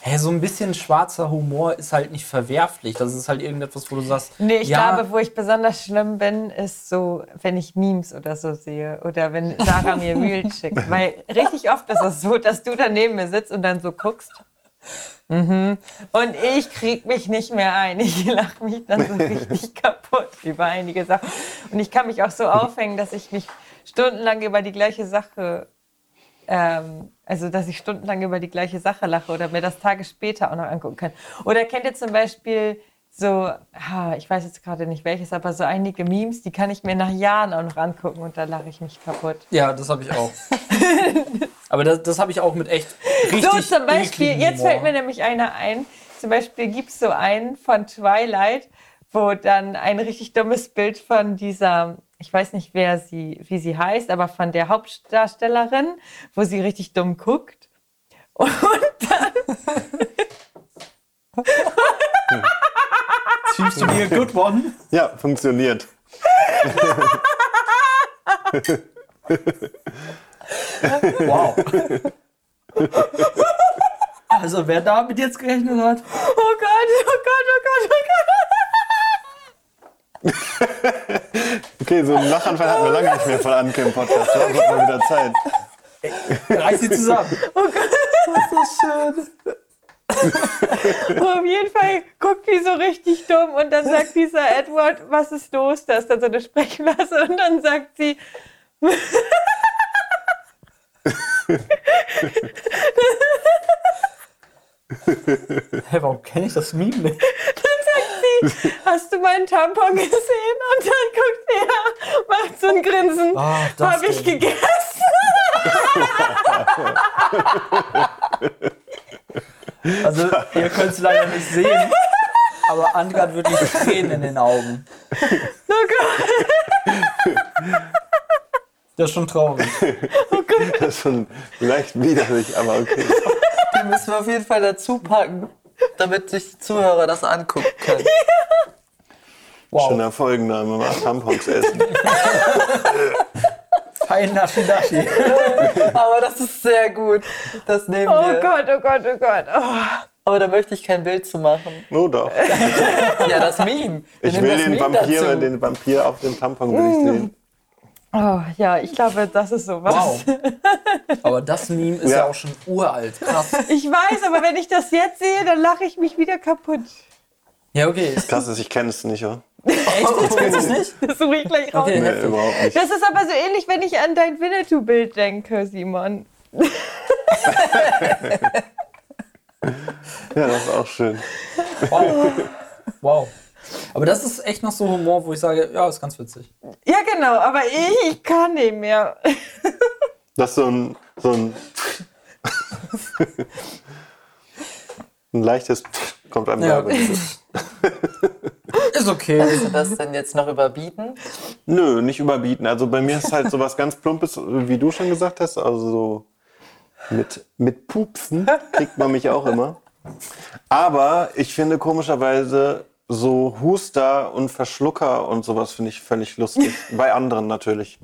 Hä, so ein bisschen schwarzer Humor ist halt nicht verwerflich. Das ist halt irgendetwas, wo du sagst, Nee, ich ja, glaube, wo ich besonders schlimm bin, ist so, wenn ich Memes oder so sehe oder wenn Sarah mir [laughs] Reels schickt. Weil richtig oft ist es so, dass du da neben mir sitzt und dann so guckst. Mhm. Und ich krieg mich nicht mehr ein. Ich lache mich dann so richtig [laughs] kaputt über einige Sachen. Und ich kann mich auch so aufhängen, dass ich mich stundenlang über die gleiche Sache ähm, also dass ich stundenlang über die gleiche Sache lache oder mir das Tage später auch noch angucken kann. Oder kennt ihr zum Beispiel so, ah, ich weiß jetzt gerade nicht welches, aber so einige Memes, die kann ich mir nach Jahren auch noch angucken und da lache ich mich kaputt. ja, das habe ich auch. [laughs] aber das, das habe ich auch mit echt richtig So zum Beispiel, jetzt fällt mir nämlich einer ein, zum Beispiel gibt es so einen von Twilight, wo dann ein richtig dummes Bild von dieser, ich weiß nicht, wer sie, wie sie heißt, aber von der Hauptdarstellerin, wo sie richtig dumm guckt. Und dann Seems to be a good one. Ja, funktioniert. [laughs] Wow. Also wer damit jetzt gerechnet hat, Oh Gott, oh Gott, oh Gott, oh Gott. [laughs] Okay, so einen Lachanfall hatten wir lange nicht mehr von Anke im Podcast. Da wird mal wieder Zeit. reiß sie zusammen. [laughs] Auf jeden Fall guckt die so richtig dumm und dann sagt dieser Edward, was ist los? Da ist dann so eine Sprechblase und dann sagt sie, Hä, warum kenne ich das Meme nicht? [laughs] hast du meinen Tampon gesehen? Und dann guckt er, macht so ein Grinsen. Ah, das Hab ich denn. gegessen? Also, ihr könnt es leider nicht sehen, aber Anke hat wirklich Tränen in den Augen. Das ist schon traurig. Das ist schon leicht widerlich, aber okay. Die müssen wir auf jeden Fall dazu packen, damit sich die Zuhörer das angucken können. [laughs] Wow. Schöner Folgenname, mal Tampons essen. [laughs] Fein Naschi Naschi. [laughs] Aber das ist sehr gut. Das nehmen Oh wir. Gott, oh Gott, oh Gott. Oh. Aber da möchte ich kein Bild zu machen. Oh doch. Ja, das Meme. Wir Ich will den Vampir, dazu. den Vampir auf dem Tampon will ich sehen. Oh, ja, ich glaube, das ist sowas. Wow. [laughs] Aber das Meme ist ja, Ja. auch schon uralt. Krass. Ich weiß, aber wenn ich das jetzt sehe, dann lache ich mich wieder kaputt. Ja, okay. Krass ist, ich kenne es nicht, oder? Echt? Jetzt kennst du es nicht? Das suche ich gleich raus. Okay. Nee, überhaupt nicht. Das ist aber so ähnlich, wenn ich an dein Winnetou-Bild denke, Simon. [laughs] Ja, das ist auch schön. Wow. Wow. Aber das ist echt noch so Humor, wo ich sage, ja, ist ganz witzig. Ja, genau, aber ich, ich kann nicht mehr. [laughs] Das ist so ein, so ein, ein leichtes kommt einem Ja, da. Ist okay. Kannst du das denn jetzt noch überbieten? Nö, nicht überbieten. Also bei mir ist halt sowas ganz Plumpes, wie du schon gesagt hast. Also so mit, mit Pupsen kriegt man mich auch immer. Aber ich finde komischerweise so Huster und Verschlucker und sowas finde ich völlig lustig. [laughs] Bei anderen natürlich.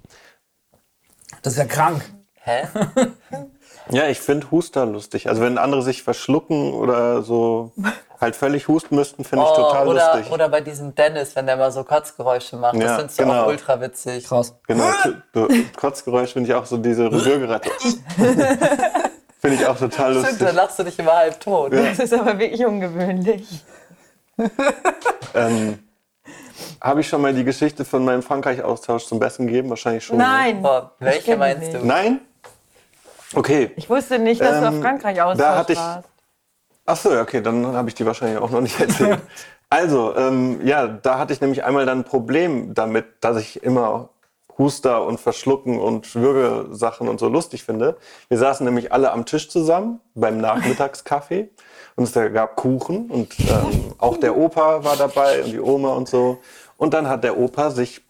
Das ist ja krank. Hä? [laughs] Ja, ich finde Huster lustig. Also wenn andere sich verschlucken oder so halt völlig husten müssten, finde ich total Oh, oder, lustig. oder bei diesem Dennis, wenn der mal so Kotzgeräusche macht. Das Ja, findest du genau. auch ultra witzig. Krass. Genau, [laughs] so Kotzgeräusch finde ich auch so diese Rührgeräte. finde ich auch total Stimmt, lustig. da lachst du dich immer halb tot. Das ist aber wirklich ungewöhnlich. [laughs] Ähm, Habe ich schon mal die Geschichte von meinem Frankreich-Austausch zum Besten gegeben? Wahrscheinlich schon. ne? Nein. Boah, welche meinst du? Nein? Okay. Ich wusste nicht, dass du Ähm, auf Frankreich da austausch hatte ich- warst. Ach so, ja, okay, dann habe ich die wahrscheinlich auch noch nicht erzählt. [laughs] Also, ähm, ja, da hatte ich nämlich einmal dann ein Problem damit, dass ich immer Huster und Verschlucken und Würgesachen und so lustig finde. Wir saßen nämlich alle am Tisch zusammen beim [laughs] Nachmittagskaffee und es gab Kuchen und ähm, auch der Opa war dabei und die Oma und so. Und dann hat der Opa sich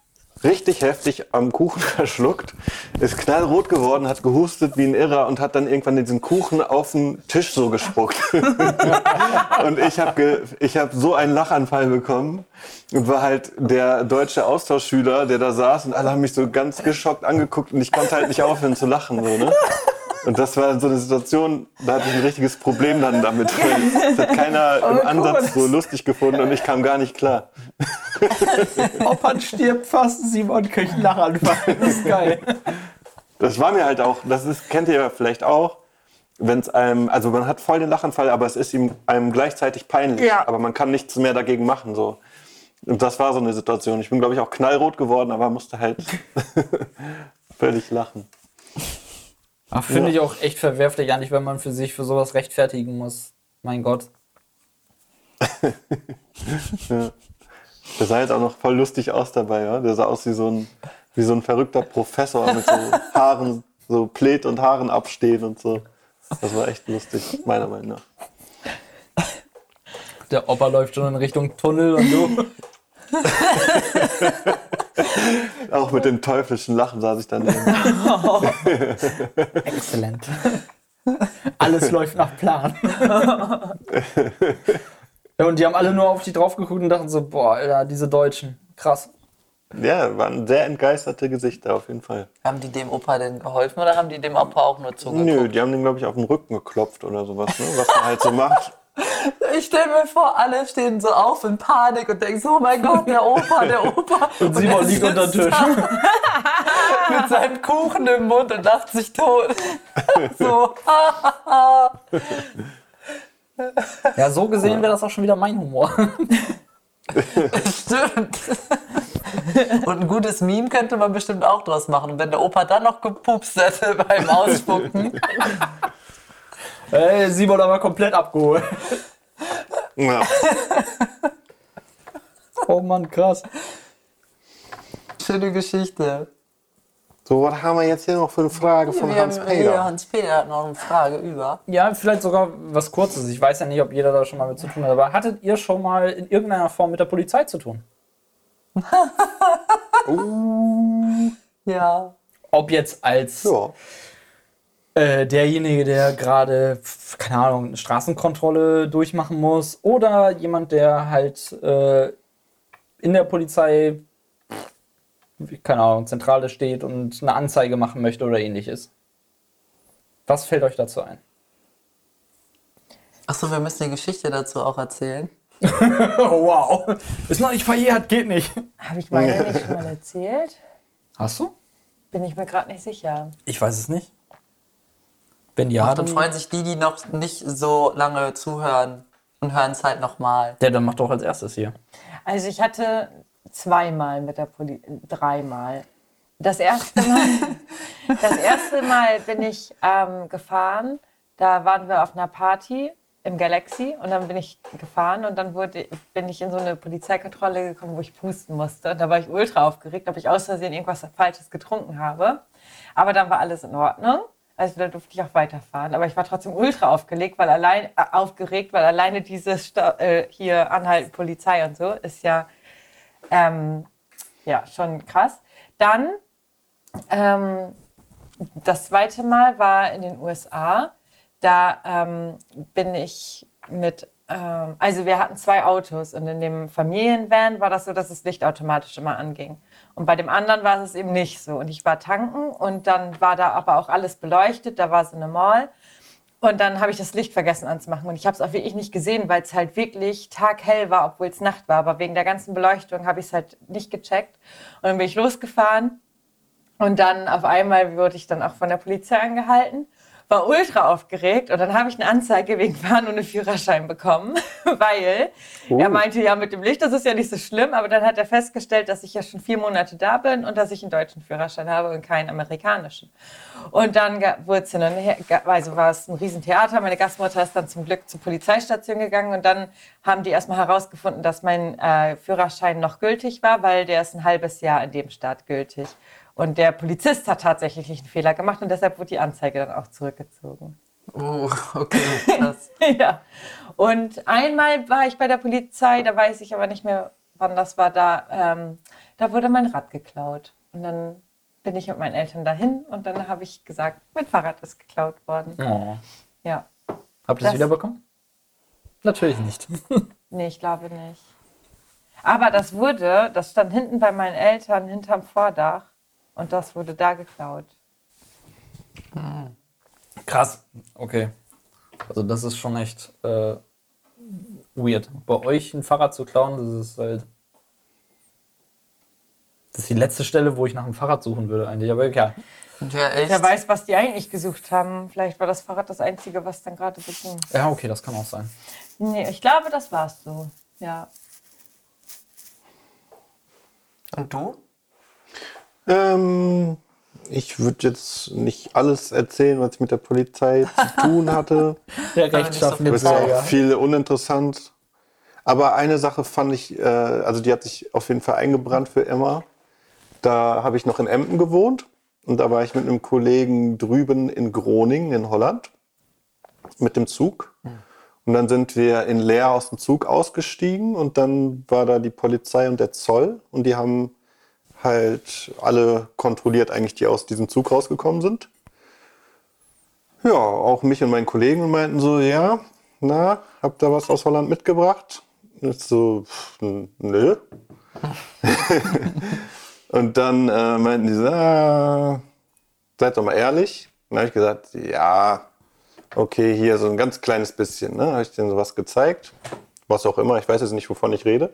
richtig heftig am Kuchen [laughs] verschluckt, ist knallrot geworden, hat gehustet wie ein Irrer und hat dann irgendwann diesen Kuchen auf den Tisch so gespuckt. [laughs] und ich habe ge ich hab so einen Lachanfall bekommen und war halt der deutsche Austauschschüler, der da saß und alle haben mich so ganz geschockt angeguckt und ich konnte halt nicht aufhören zu lachen. So, ne? Und das war so eine Situation, da hatte ich ein richtiges Problem dann damit. Das hat keiner [laughs] im Ansatz so lustig gefunden und ich kam gar nicht klar. [laughs] Opa stirbt fast, Simon kriegt Lachanfall. Das ist geil. Das war mir halt auch, das ist, kennt ihr vielleicht auch, wenn es einem, also man hat voll den Lachanfall, aber es ist ihm einem gleichzeitig peinlich, Ja. aber man kann nichts mehr dagegen machen, so. Und das war so eine Situation. Ich bin, glaube ich, auch knallrot geworden, aber musste halt [laughs] völlig lachen. Finde ich auch echt verwerflich, eigentlich, wenn man für sich für sowas rechtfertigen muss. Mein Gott. [laughs] Der sah jetzt auch noch voll lustig aus dabei, ja? Der sah aus wie so ein, wie so ein verrückter Professor mit so [laughs] Haaren, so Plät und Haaren abstehen und so. Das war echt lustig, meiner Meinung nach. Der Opa läuft schon in Richtung Tunnel und du. [laughs] [laughs] Auch mit dem teuflischen Lachen saß ich dann. [laughs] Exzellent. Alles läuft nach Plan. [laughs] ja, und die haben alle nur auf die drauf geguckt und dachten so, boah, Alter, diese Deutschen. Krass. Ja, waren sehr entgeisterte Gesichter auf jeden Fall. Haben die dem Opa denn geholfen oder haben die dem Opa auch nur zugeguckt? Nö, die haben den, glaube ich, auf den Rücken geklopft oder sowas, ne? was man halt so macht. Ich stelle mir vor, alle stehen so auf in Panik und denken so, oh mein Gott, der Opa, der [laughs] Opa. Und Simon er liegt unter Tisch. [laughs] Mit seinem Kuchen im Mund und lacht sich tot. [laughs] So, Ja, so gesehen wäre das auch schon wieder mein Humor. stimmt. Und ein gutes Meme könnte man bestimmt auch draus machen. Und wenn der Opa dann noch gepupst hätte beim Ausspucken. Ey, Simon aber komplett abgeholt. Ja. [laughs] Oh Mann, krass. Schöne Geschichte. So, was haben wir jetzt hier noch für eine Frage von Wir Hans haben hier Peter? Hans Peter hat noch eine Frage über. Ja, vielleicht sogar was Kurzes. Ich weiß ja nicht, ob jeder da schon mal mit zu tun hat. Aber hattet ihr schon mal in irgendeiner Form mit der Polizei zu tun? [laughs] Ja. Ob jetzt als Ja. Äh, derjenige, der gerade, keine Ahnung, eine Straßenkontrolle durchmachen muss oder jemand, der halt äh, in der Polizei, keine Ahnung, Zentrale steht und eine Anzeige machen möchte oder ähnliches. Was fällt euch dazu ein? Achso, wir müssen die Geschichte dazu auch erzählen. Oh, [laughs] wow. Ist noch nicht verjährt, geht nicht. Habe ich meine [laughs] nicht schon mal erzählt? Hast du? Bin ich mir gerade nicht sicher. Ich weiß es nicht. Wenn ja, Dann dann, freuen sich die, die noch nicht so lange zuhören und hören es halt nochmal. der dann macht doch als erstes hier. Also ich hatte zweimal mit der Polizei, dreimal. Das erste Mal, [laughs] das erste Mal bin ich ähm, gefahren. Da waren wir auf einer Party im Galaxy und dann bin ich gefahren und dann wurde, bin ich in so eine Polizeikontrolle gekommen, wo ich pusten musste. Und da war ich ultra aufgeregt, ob ich aus Versehen irgendwas Falsches getrunken habe. Aber dann war alles in Ordnung. Also da durfte ich auch weiterfahren. Aber ich war trotzdem ultra aufgelegt, weil allein, äh, aufgeregt, weil alleine dieses Sta äh, hier Anhalten Polizei und so ist ja, ähm, ja schon krass. Dann ähm, das zweite Mal war in den USA. Da ähm, bin ich mit, ähm, also wir hatten zwei Autos und in dem Familienvan war das so, dass das Licht automatisch immer anging. Und bei dem anderen war es eben nicht so. Und ich war tanken und dann war da aber auch alles beleuchtet, da war so eine Mall. Und dann habe ich das Licht vergessen anzumachen. Und ich habe es auch wirklich nicht gesehen, weil es halt wirklich taghell war, obwohl es Nacht war. Aber wegen der ganzen Beleuchtung habe ich es halt nicht gecheckt. Und dann bin ich losgefahren und dann auf einmal wurde ich dann auch von der Polizei angehalten, war ultra aufgeregt und dann habe ich eine Anzeige wegen Fahren ohne Führerschein bekommen, [laughs] weil er meinte, ja, mit dem Licht, das ist ja nicht so schlimm, aber dann hat er festgestellt, dass ich ja schon vier Monate da bin und dass ich einen deutschen Führerschein habe und keinen amerikanischen. Und dann ga- wurde es hin und her, ga- also war es ein Riesentheater. Meine Gastmutter ist dann zum Glück zur Polizeistation gegangen und dann haben die erstmal herausgefunden, dass mein äh, Führerschein noch gültig war, weil der ist ein halbes Jahr in dem Staat gültig. Und der Polizist hat tatsächlich einen Fehler gemacht und deshalb wurde die Anzeige dann auch zurückgezogen. Oh, okay, krass. [laughs] ja. Und einmal war ich bei der Polizei, da weiß ich aber nicht mehr, wann das war, da, ähm, da wurde mein Rad geklaut. Und dann bin ich mit meinen Eltern dahin und dann habe ich gesagt, mein Fahrrad ist geklaut worden. Oh. Ja. Habt ihr es wiederbekommen? Natürlich nicht. [laughs] Nee, ich glaube nicht. Aber das wurde, das stand hinten bei meinen Eltern hinterm Vordach und das wurde da geklaut. Krass. Okay. Also das ist schon echt äh, weird. Bei euch ein Fahrrad zu klauen, das ist halt. Das ist die letzte Stelle, wo ich nach einem Fahrrad suchen würde eigentlich. Aber ja, echt. Wer weiß, was die eigentlich gesucht haben. Vielleicht war das Fahrrad das Einzige, was dann gerade so ging. Ja, okay, das kann auch sein. Nee, ich glaube, das war's so. Ja. Und du? Ähm, ich würde jetzt nicht alles erzählen, was ich mit der Polizei zu [laughs] tun hatte. Der rechtschaffene Es ist auch viel uninteressant. Aber eine Sache fand ich, äh, also die hat sich auf jeden Fall eingebrannt für immer. Da habe ich noch in Emden gewohnt und da war ich mit einem Kollegen drüben in Groningen in Holland mit dem Zug. Und dann sind wir in Leer aus dem Zug ausgestiegen und dann war da die Polizei und der Zoll und die haben halt alle kontrolliert eigentlich, die aus diesem Zug rausgekommen sind. Ja, auch mich und meinen Kollegen meinten so, ja, na, habt ihr was aus Holland mitgebracht? Ich so, nö. [laughs] und dann äh, meinten die so, ah, seid doch mal ehrlich. Dann habe ich gesagt, ja, okay, hier so ein ganz kleines bisschen. Ne? Habe ich denen sowas gezeigt. Was auch immer, ich weiß jetzt nicht, wovon ich rede.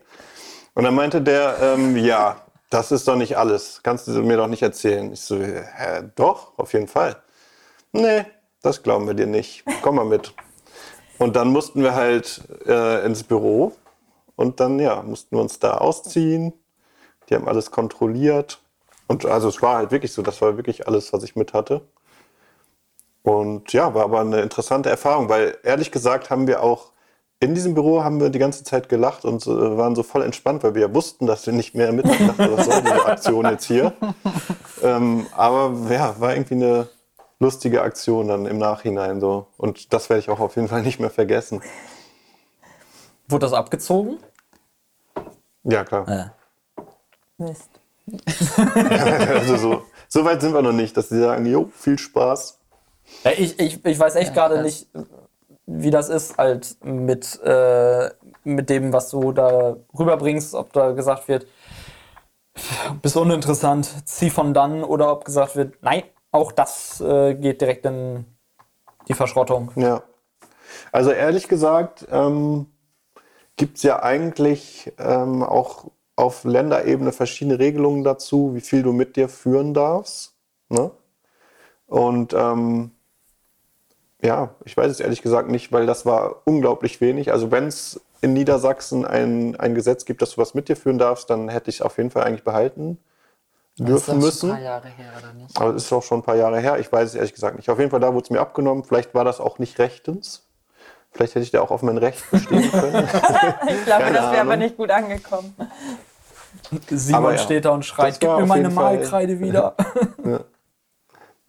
Und dann meinte der, ähm, ja, das ist doch nicht alles. Kannst du mir doch nicht erzählen. Ich so, hä, doch, auf jeden Fall. Nee, das glauben wir dir nicht. Komm mal mit. Und dann mussten wir halt äh, ins Büro und dann ja, mussten wir uns da ausziehen. Die haben alles kontrolliert. Und also es war halt wirklich so, das war wirklich alles, was ich mit hatte. Und ja, war aber eine interessante Erfahrung, weil ehrlich gesagt haben wir auch in diesem Büro haben wir die ganze Zeit gelacht und äh, waren so voll entspannt, weil wir ja wussten, dass wir nicht mehr mitmachen. Was soll diese Aktion jetzt hier? [laughs] Ähm, aber ja, war irgendwie eine lustige Aktion dann im Nachhinein so. Und das werde ich auch auf jeden Fall nicht mehr vergessen. Wurde das abgezogen? Ja, klar. Ja. Mist. [laughs] Also so, so weit sind wir noch nicht, dass sie sagen, jo, viel Spaß. Ja, ich, ich, ich weiß echt Ja, gerade nicht, wie das ist halt mit, äh, mit dem, was du da rüberbringst, ob da gesagt wird, bist uninteressant, zieh von dann oder ob gesagt wird, nein, auch das äh, geht direkt in die Verschrottung. Ja. Also ehrlich gesagt, ähm, gibt es ja eigentlich ähm, auch auf Länderebene verschiedene Regelungen dazu, wie viel du mit dir führen darfst. Ne? Und ähm, ja, ich weiß es ehrlich gesagt nicht, weil das war unglaublich wenig. Also wenn es in Niedersachsen ein, ein Gesetz gibt, dass du was mit dir führen darfst, dann hätte ich es auf jeden Fall eigentlich behalten dürfen das ist müssen. Schon ein paar Jahre her, oder nicht? Aber es ist auch schon ein paar Jahre her. Ich weiß es ehrlich gesagt nicht. Auf jeden Fall, da wurde es mir abgenommen. Vielleicht war das auch nicht rechtens. Vielleicht hätte ich da auch auf mein Recht bestehen [laughs] können. Ich glaube, Keine das wäre aber nicht gut angekommen. Simon ja, steht da und schreit, gib mir meine Malkreide wieder. [laughs]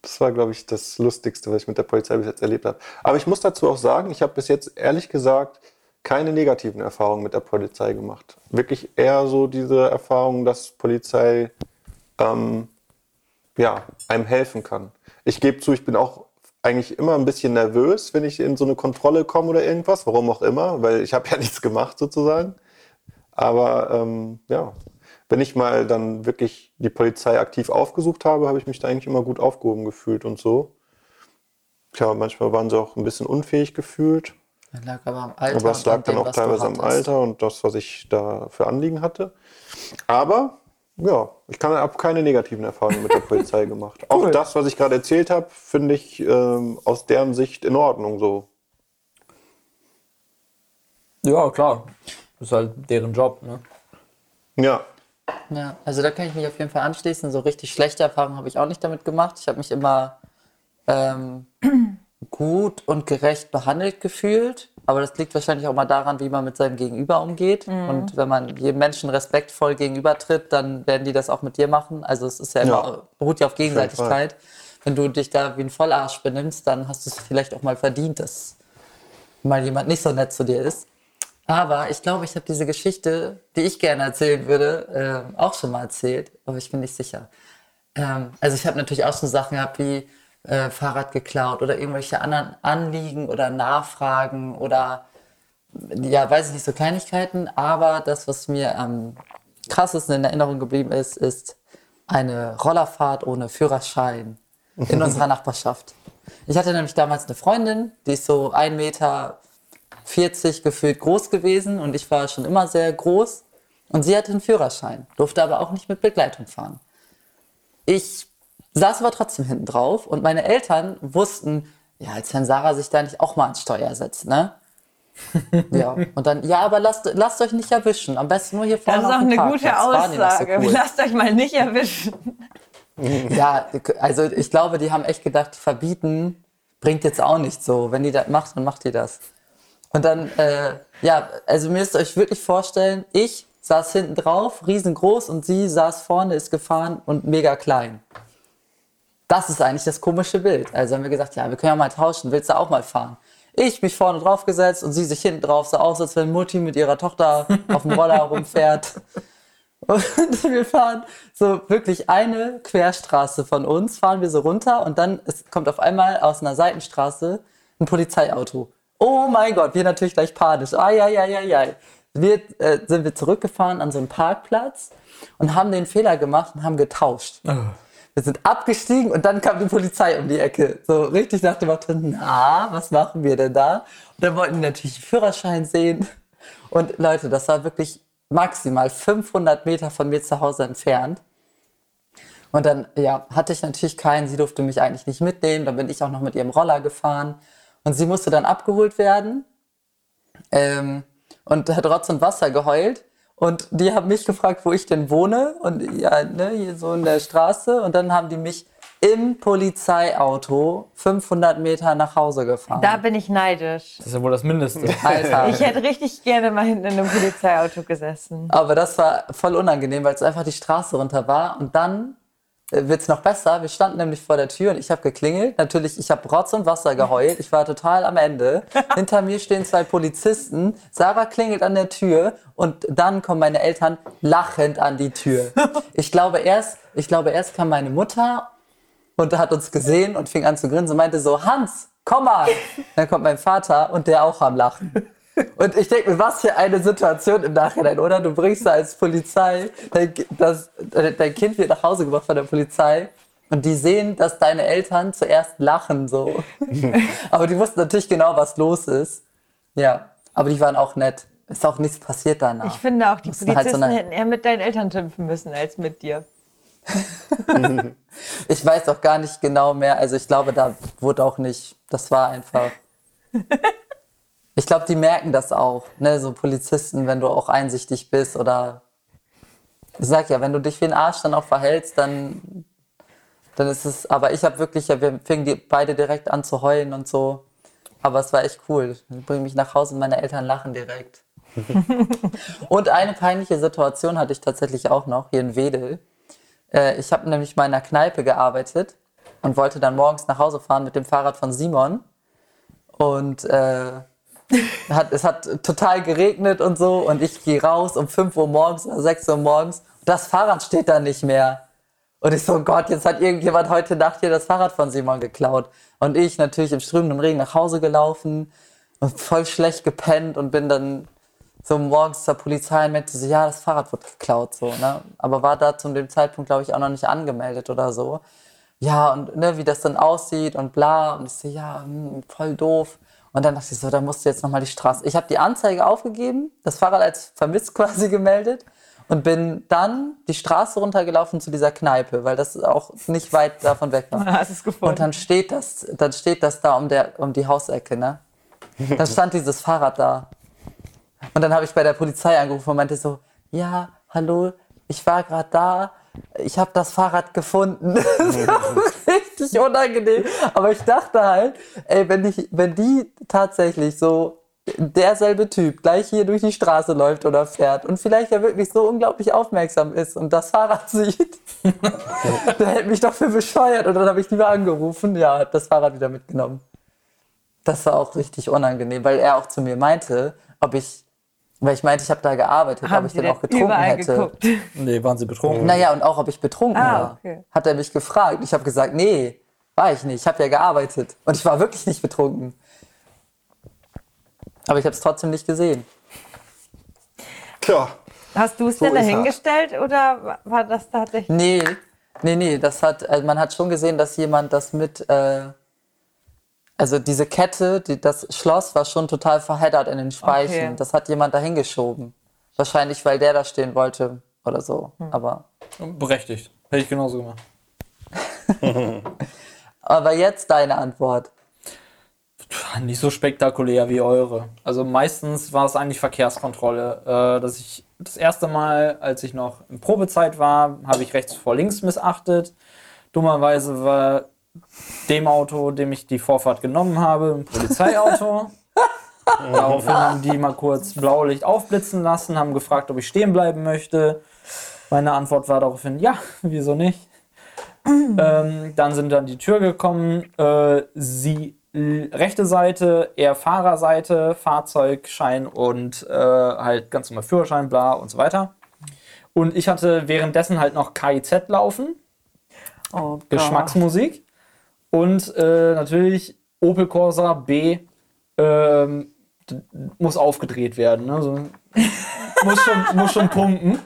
Das war, glaube ich, das Lustigste, was ich mit der Polizei bis jetzt erlebt habe. Aber ich muss dazu auch sagen, ich habe bis jetzt ehrlich gesagt keine negativen Erfahrungen mit der Polizei gemacht. Wirklich eher so diese Erfahrung, dass Polizei ähm, ja, einem helfen kann. Ich gebe zu, ich bin auch eigentlich immer ein bisschen nervös, wenn ich in so eine Kontrolle komme oder irgendwas, warum auch immer, weil ich habe [laughs] ja nichts gemacht sozusagen. Aber ähm, ja, wenn ich mal dann wirklich die Polizei aktiv aufgesucht habe, habe ich mich da eigentlich immer gut aufgehoben gefühlt und so. Tja, manchmal waren sie auch ein bisschen unfähig gefühlt, Das lag aber am Alter. aber es lag an dann dem, auch teilweise am. Alter und das, was ich da für Anliegen hatte. Aber ja, ich kann, habe keine negativen Erfahrungen mit der [laughs] Polizei gemacht. Auch das, was ich gerade erzählt habe, finde ich ähm, aus deren Sicht in Ordnung so. ja, klar. Das ist halt deren Job, ne? Ja, Ja, also da kann ich mich auf jeden Fall anschließen. So richtig schlechte Erfahrungen habe ich auch nicht damit gemacht. Ich habe mich immer ähm, [clears throat] gut und gerecht behandelt gefühlt. Aber das liegt wahrscheinlich auch mal daran, wie man mit seinem Gegenüber umgeht. Und wenn man jedem Menschen respektvoll gegenübertritt, dann werden die das auch mit dir machen. Also es ist ja immer, Ja. beruht ja auf. Gegenseitigkeit. Wenn du dich da wie ein Vollarsch benimmst, dann hast du es vielleicht auch mal verdient, dass mal jemand nicht so nett zu dir ist. Aber ich glaube, ich habe diese Geschichte, die ich gerne erzählen würde, ähm, auch schon mal erzählt, aber ich bin nicht sicher. Ähm, also ich habe natürlich auch schon Sachen gehabt wie äh, Fahrrad geklaut oder irgendwelche anderen Anliegen oder Nachfragen oder ja, weiß ich nicht, so Kleinigkeiten. Aber das, was mir am krassesten in Erinnerung geblieben ist, ist eine Rollerfahrt ohne Führerschein in [laughs] unserer Nachbarschaft. Ich hatte nämlich damals eine Freundin, die ist so 1,40 Meter gefühlt groß gewesen und ich war schon immer sehr groß. Und sie hatte einen Führerschein, durfte aber auch nicht mit Begleitung fahren. Ich saß aber trotzdem hinten drauf und meine Eltern wussten, ja, als wenn Sarah sich da nicht auch mal ans Steuer setzt, ne? [laughs] ja, und dann, ja, aber lasst, lasst euch nicht erwischen. Am besten nur hier Das vorne ist auf auch eine Parkplatz. gute noch so Aussage. cool. Lasst euch mal nicht erwischen. [laughs] Ja, also ich glaube, die haben echt gedacht, verbieten bringt jetzt auch nicht so. Wenn die das macht, dann macht die das. Und dann, äh, ja, also ihr müsst euch wirklich vorstellen, ich saß hinten drauf, riesengroß, und sie saß vorne, ist gefahren und mega klein. Das ist eigentlich das komische Bild. Also haben wir gesagt, ja, wir können ja mal tauschen, willst du auch mal fahren? Ich mich vorne drauf gesetzt und sie sich hinten drauf, sah aus, als wenn Mutti mit ihrer Tochter [laughs] auf dem Roller rumfährt. Und [laughs] wir fahren so wirklich eine Querstraße von uns, fahren wir so runter und dann es kommt auf einmal aus einer Seitenstraße ein Polizeiauto. Oh mein Gott, wir natürlich gleich panisch. Ai, ai, ai, ai, ai. Wir äh, sind wir zurückgefahren an so einen Parkplatz und haben den Fehler gemacht und haben getauscht. Wir sind abgestiegen und dann kam die Polizei um die Ecke. So richtig nach dem Motto, na, was machen wir denn da? Und dann wollten die natürlich den Führerschein sehen. Und Leute, das war wirklich maximal 500 Meter von mir zu Hause entfernt. Und dann, ja, hatte ich natürlich keinen. Sie durfte mich eigentlich nicht mitnehmen. Dann bin ich auch noch mit ihrem Roller gefahren. Und sie musste dann abgeholt werden. Ähm, und hat Rotz und Wasser geheult. Und die haben mich gefragt, wo ich denn wohne. Und ja, ne, hier so in der Straße. Und dann haben die mich im Polizeiauto 500 Meter nach Hause gefahren. Da bin ich neidisch. Das ist ja wohl das Mindeste. Alter. Ich hätte richtig gerne mal hinten in einem Polizeiauto gesessen. Aber das war voll unangenehm, weil es einfach die Straße runter war. Und dann wird es noch besser. Wir standen nämlich vor der Tür und ich habe geklingelt. Natürlich, ich habe Rotz und Wasser geheult. Ich war total am Ende. [laughs] Hinter mir stehen zwei Polizisten. Sarah klingelt an der Tür und dann kommen meine Eltern lachend an die Tür. [laughs] Ich glaube erst, ich glaube erst kam meine Mutter und hat uns gesehen und fing an zu grinsen und meinte so, Hans, komm mal. [laughs] Dann kommt mein Vater und der auch am Lachen. Und ich denke mir, was für eine Situation im Nachhinein, oder? Du bringst da als Polizei, dein, das, äh, dein Kind wird nach Hause gebracht von der Polizei und die sehen, dass deine Eltern zuerst lachen, so. [laughs] aber die wussten natürlich genau, was los ist. Ja, aber die waren auch nett. Ist auch nichts passiert danach. Ich finde auch, die Mussten halt Polizisten so eine- hätten eher mit deinen Eltern schimpfen müssen als mit dir. [laughs] Ich weiß auch gar nicht genau mehr. Also ich glaube, da wurde auch nicht. Das war einfach. [laughs] Ich glaube, die merken das auch, ne? So Polizisten, wenn du auch einsichtig bist oder ich sag ja, wenn du dich wie ein Arsch dann auch verhältst, dann, dann ist es. Aber ich habe wirklich, ja, wir fingen die beide direkt an zu heulen und so. Aber es war echt cool. Ich bringe mich nach Hause und meine Eltern lachen direkt. [laughs] und eine peinliche Situation hatte ich tatsächlich auch noch hier in Wedel. Äh, ich habe nämlich mal in einer Kneipe gearbeitet und wollte dann morgens nach Hause fahren mit dem Fahrrad von Simon. Und äh, hat, es hat total geregnet und so. Und ich gehe raus um 5 Uhr morgens oder 6 Uhr morgens. Und das Fahrrad steht da nicht mehr. Und ich so, oh Gott, jetzt hat irgendjemand heute Nacht hier das Fahrrad von Simon geklaut. Und ich natürlich im strömenden Regen nach Hause gelaufen und voll schlecht gepennt und bin dann so morgens zur Polizei und meinte so, ja, das Fahrrad wird geklaut, so, ne? Aber war da zu dem Zeitpunkt, glaube ich, auch noch nicht angemeldet oder so. Ja, und ne, wie das dann aussieht und bla. Und ich so, ja, hm, voll doof. Und dann dachte ich so, da musst du jetzt nochmal die Straße. Ich habe die Anzeige aufgegeben, das Fahrrad als vermisst [laughs] quasi gemeldet und bin dann die Straße runtergelaufen zu dieser Kneipe, weil das auch nicht weit davon weg war. [laughs] Gefunden. Und dann steht das, dann steht das da um, der, um die Hausecke, ne? Dann stand dieses Fahrrad da. Und dann habe ich bei der Polizei angerufen und meinte so, ja, hallo, ich war gerade da, ich habe das Fahrrad gefunden. [laughs] Das war richtig unangenehm. Aber ich dachte halt, ey, wenn, ich, wenn die tatsächlich so derselbe Typ gleich hier durch die Straße läuft oder fährt und vielleicht ja wirklich so unglaublich aufmerksam ist und das Fahrrad [laughs] sieht, [laughs] der hält mich doch für bescheuert. Und dann habe ich lieber angerufen, ja, hat das Fahrrad wieder mitgenommen. Das war auch richtig unangenehm, weil er auch zu mir meinte, ob ich, weil ich meinte, ich habe da gearbeitet, Haben ob ich denn auch getrunken hätte. geguckt? [laughs] Nee, waren sie betrunken? Naja, und auch, ob ich betrunken Ah, war. okay. Hat er mich gefragt. Ich habe gesagt, nee, war ich nicht. Ich habe ja gearbeitet. Und ich war wirklich nicht betrunken. Aber ich habe es trotzdem nicht gesehen. Tja, Hast du es So denn er. dahingestellt oder wa- war das tatsächlich? Nee, nee, nee, das hat, also man hat schon gesehen, dass jemand das mit, äh, also diese Kette, die, das Schloss war schon total verheddert in den Speichen. Okay. Das hat jemand dahingeschoben. Wahrscheinlich, weil der da stehen wollte oder so. Hm. Aber, Berechtigt. Hätte ich genauso gemacht. [laughs] aber jetzt deine Antwort. Nicht so spektakulär wie eure. Also meistens war es eigentlich Verkehrskontrolle. Äh, dass ich das erste Mal, als ich noch in Probezeit war, habe ich rechts vor links missachtet. Dummerweise war dem Auto, dem ich die Vorfahrt genommen habe, ein Polizeiauto. [laughs] Daraufhin haben die mal kurz Blaulicht aufblitzen lassen, haben gefragt, ob ich stehen bleiben möchte. Meine Antwort war daraufhin, ja, wieso nicht? [clears throat] ähm, dann sind dann die Tür gekommen. Äh, sie l- rechte Seite, eher Fahrerseite, Fahrzeugschein und äh, halt ganz normal Führerschein, bla und so weiter. Und ich hatte währenddessen halt noch KIZ laufen, Oh. Geschmacksmusik. Und äh, natürlich Opel Corsa B ähm, muss aufgedreht werden. Ne? So, [laughs] muss, schon, muss schon pumpen.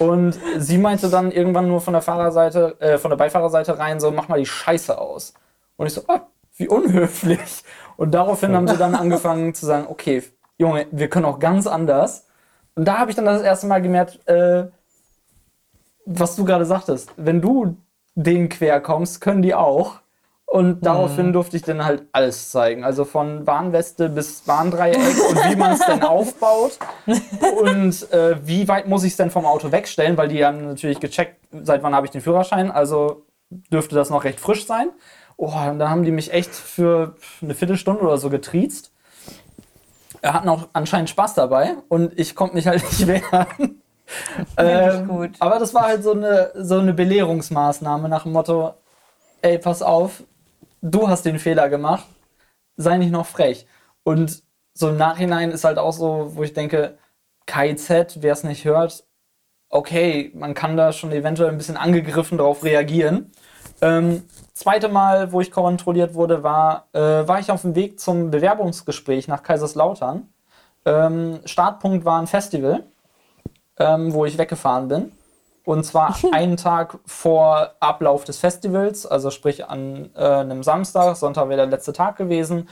Und sie meinte dann irgendwann nur von der Fahrerseite, äh, von der Beifahrerseite rein, so mach mal die Scheiße aus. Und ich so, ah, wie unhöflich. Und daraufhin haben sie dann angefangen zu sagen, okay, Junge, wir können auch ganz anders. Und da habe ich dann das erste Mal gemerkt, äh, was du gerade sagtest, wenn du denen quer kommst, können die auch. Und daraufhin durfte ich dann halt alles zeigen. Also von Warnweste bis Warndreieck und wie man es denn [laughs] aufbaut. Und äh, wie weit muss ich es denn vom Auto wegstellen, weil die haben natürlich gecheckt, seit wann habe ich den Führerschein. Also dürfte das noch recht frisch sein. Oh, und da haben die mich echt für eine Viertelstunde oder so getriezt. Er hatten auch anscheinend Spaß dabei und ich konnte mich halt nicht [laughs] wehren. Ähm, gut. Aber das war halt so eine, so eine Belehrungsmaßnahme nach dem Motto, ey, pass auf, du hast den Fehler gemacht, sei nicht noch frech. Und so im Nachhinein ist halt auch so, wo ich denke, KIZ, wer es nicht hört, okay, man kann da schon eventuell ein bisschen angegriffen darauf reagieren. Ähm, zweite Mal, wo ich kontrolliert wurde, war, äh, war ich auf dem Weg zum Bewerbungsgespräch nach Kaiserslautern. Ähm, Startpunkt war ein Festival, ähm, wo ich weggefahren bin. Und zwar [laughs] einen Tag vor Ablauf des Festivals, also sprich an äh, einem Samstag, Sonntag wäre der letzte Tag gewesen.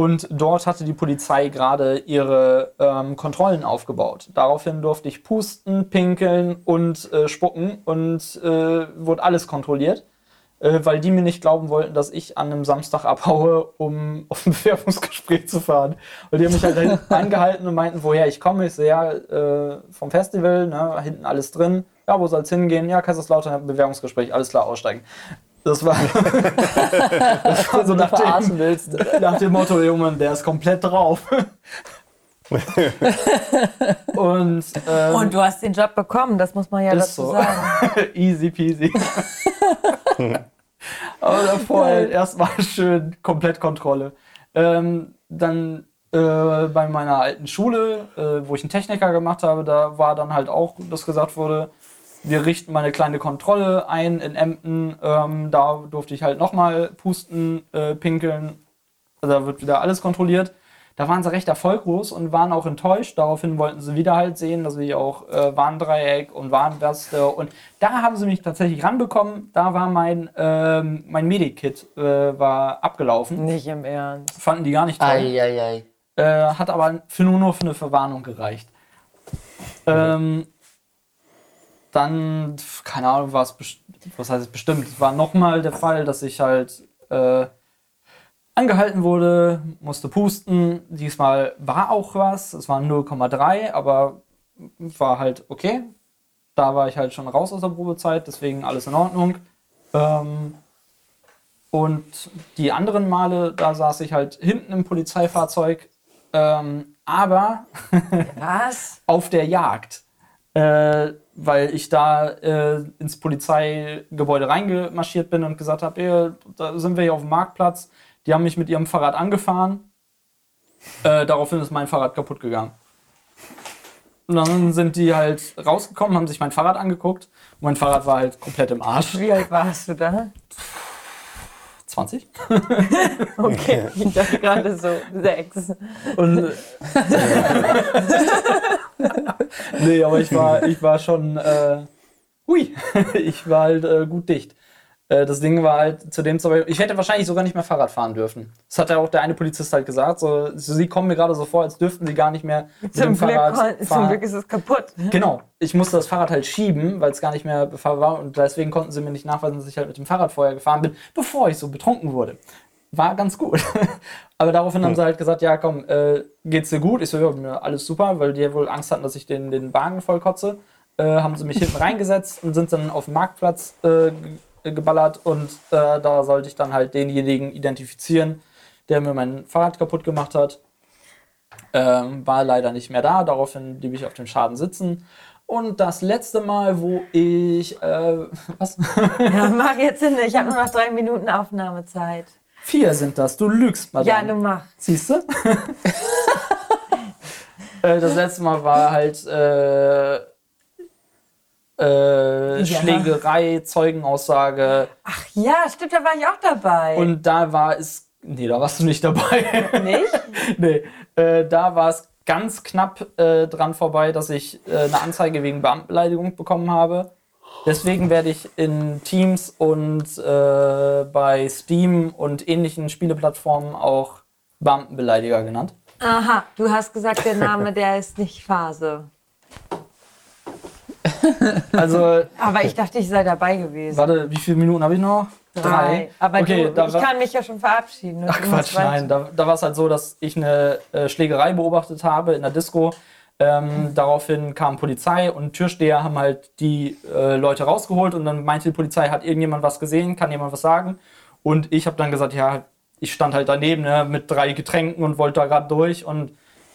Und dort hatte die Polizei gerade ihre ähm, Kontrollen aufgebaut. Daraufhin durfte ich pusten, pinkeln und äh, spucken und äh, wurde alles kontrolliert, äh, weil die mir nicht glauben wollten, dass ich an einem Samstag abhaue, um [laughs] auf ein Bewerbungsgespräch zu fahren. Und die haben mich halt [laughs] angehalten und meinten, woher ich komme. Ich so, ja, äh, vom Festival, ne, hinten alles drin. Ja, wo soll's hingehen? Ja, Kaiserslautern, Bewerbungsgespräch, alles klar, aussteigen. Das war, [laughs] das war so nach dem, willst. nach dem Motto, Junge, der ist komplett drauf. [laughs] und, ähm, Und du hast den Job bekommen, das muss man ja dazu so. sagen. [laughs] Easy peasy. Aber davor halt erstmal schön komplett Kontrolle. Ähm, dann äh, bei meiner alten Schule, äh, wo ich einen Techniker gemacht habe, da war dann halt auch, dass gesagt wurde, wir richten mal eine kleine Kontrolle ein in Emden. Ähm, da durfte ich halt nochmal pusten, äh, pinkeln. Also da wird wieder alles kontrolliert. Da waren sie recht erfolglos und waren auch enttäuscht. Daraufhin wollten sie wieder halt sehen, dass ich auch äh, Warndreieck und Warnweste und da haben sie mich tatsächlich ranbekommen. Da war mein, ähm, mein Medikit äh, war abgelaufen. Nicht im Ernst. Fanden die gar nicht toll. Eieiei. Äh, hat aber für nur, nur für eine Verwarnung gereicht. Ähm, dann, keine Ahnung, war es was heißt es bestimmt. Es war nochmal der Fall, dass ich halt äh, angehalten wurde, musste pusten. Diesmal war auch was. Es waren 0,3, aber war halt okay. Da war ich halt schon raus aus der Probezeit, deswegen alles in Ordnung. Ähm, und die anderen Male, da saß ich halt hinten im Polizeifahrzeug, ähm, aber Was? [laughs] auf der Jagd. Äh, weil ich da äh, ins Polizeigebäude reingemarschiert bin und gesagt habe, da sind wir hier auf dem Marktplatz. Die haben mich mit ihrem Fahrrad angefahren. Äh, daraufhin ist mein Fahrrad kaputt gegangen. Und dann sind die halt rausgekommen, haben sich mein Fahrrad angeguckt. Und mein Fahrrad war halt komplett im Arsch. Wie alt warst du da? 20. [laughs] Okay, [laughs] ich dachte gerade so sechs. Und [laughs] nee, aber ich war, ich war schon, äh, hui, ich war halt äh, gut dicht. Äh, das Ding war halt zu dem Zeitpunkt, ich hätte wahrscheinlich sogar nicht mehr Fahrrad fahren dürfen. Das hat ja auch der eine Polizist halt gesagt. So, sie kommen mir gerade so vor, als dürften sie gar nicht mehr mit Zum dem Glück, Fahrrad kon- zum fahren. Glück ist es kaputt. Genau. Ich musste das Fahrrad halt schieben, weil es gar nicht mehr befahrbar war und deswegen konnten sie mir nicht nachweisen, dass ich halt mit dem Fahrrad vorher gefahren bin, bevor ich so betrunken wurde. War ganz gut. [laughs] Aber daraufhin haben sie halt gesagt, ja komm, äh, geht's dir gut? Ich so, ja, mir alles super, weil die wohl Angst hatten, dass ich den, den Wagen voll kotze. Äh, haben sie mich hinten reingesetzt und sind dann auf den Marktplatz äh, geballert und äh, da sollte ich dann halt denjenigen identifizieren, der mir mein Fahrrad kaputt gemacht hat. Ähm, war leider nicht mehr da, daraufhin blieb ich auf dem Schaden sitzen. Und das letzte Mal, wo ich, äh, [laughs] was? Ja, mach jetzt hin. Ich habe nur noch drei Minuten Aufnahmezeit. Vier sind das, du lügst, Madame. Ja, du mach. Siehst du? [laughs] äh, das letzte Mal war halt äh, äh, Ja. Schlägerei, Zeugenaussage. Ach ja, stimmt, da war ich auch dabei. Und da war es. Nee, da warst du nicht dabei. nicht? [laughs] nee, äh, da war es ganz knapp äh, dran vorbei, dass ich äh, eine Anzeige wegen Beamtenbeleidigung bekommen habe. Deswegen werde ich in Teams und äh, bei Steam und ähnlichen Spieleplattformen auch Beamtenbeleidiger genannt. Aha, du hast gesagt, der Name, [laughs] der ist nicht Phase. [laughs] Also, Aber ich dachte, ich sei dabei gewesen. warte, wie viele Minuten habe ich noch? Aber okay, du, da ich kann mich ja schon verabschieden. Ach Quatsch, nein. Da, da war es halt so, dass ich eine äh, Schlägerei beobachtet habe in der Disco. Ähm, daraufhin kam Polizei und Türsteher haben halt die äh, Leute rausgeholt und dann meinte die Polizei, hat irgendjemand was gesehen, kann jemand was sagen? Und ich habe dann gesagt, ja, ich stand halt daneben ne, mit drei Getränken und wollte da gerade durch und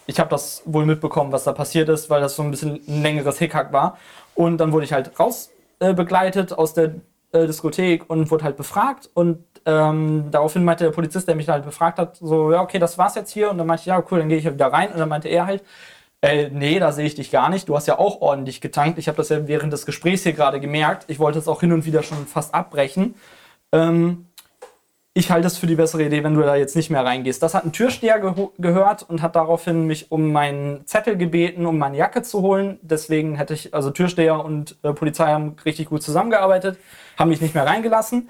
ich habe das wohl mitbekommen, was da passiert ist, weil das so ein bisschen ein längeres Hickhack war. Und dann wurde ich halt raus äh, begleitet aus der äh, Diskothek und wurde halt befragt und ähm, daraufhin meinte der Polizist, der mich halt befragt hat, so, ja, okay, das war's jetzt hier. Und dann meinte ich, ja, cool, dann gehe ich wieder rein. Und dann meinte er halt, äh, nee, da sehe ich dich gar nicht. Du hast ja auch ordentlich getankt. Ich habe das ja während des Gesprächs hier gerade gemerkt. Ich wollte es auch hin und wieder schon fast abbrechen. Ähm, ich halte es für die bessere Idee, wenn du da jetzt nicht mehr reingehst. Das hat ein Türsteher geho- gehört und hat daraufhin mich um meinen Zettel gebeten, um meine Jacke zu holen. Deswegen hätte ich, also Türsteher und äh, Polizei haben richtig gut zusammengearbeitet, haben mich nicht mehr reingelassen.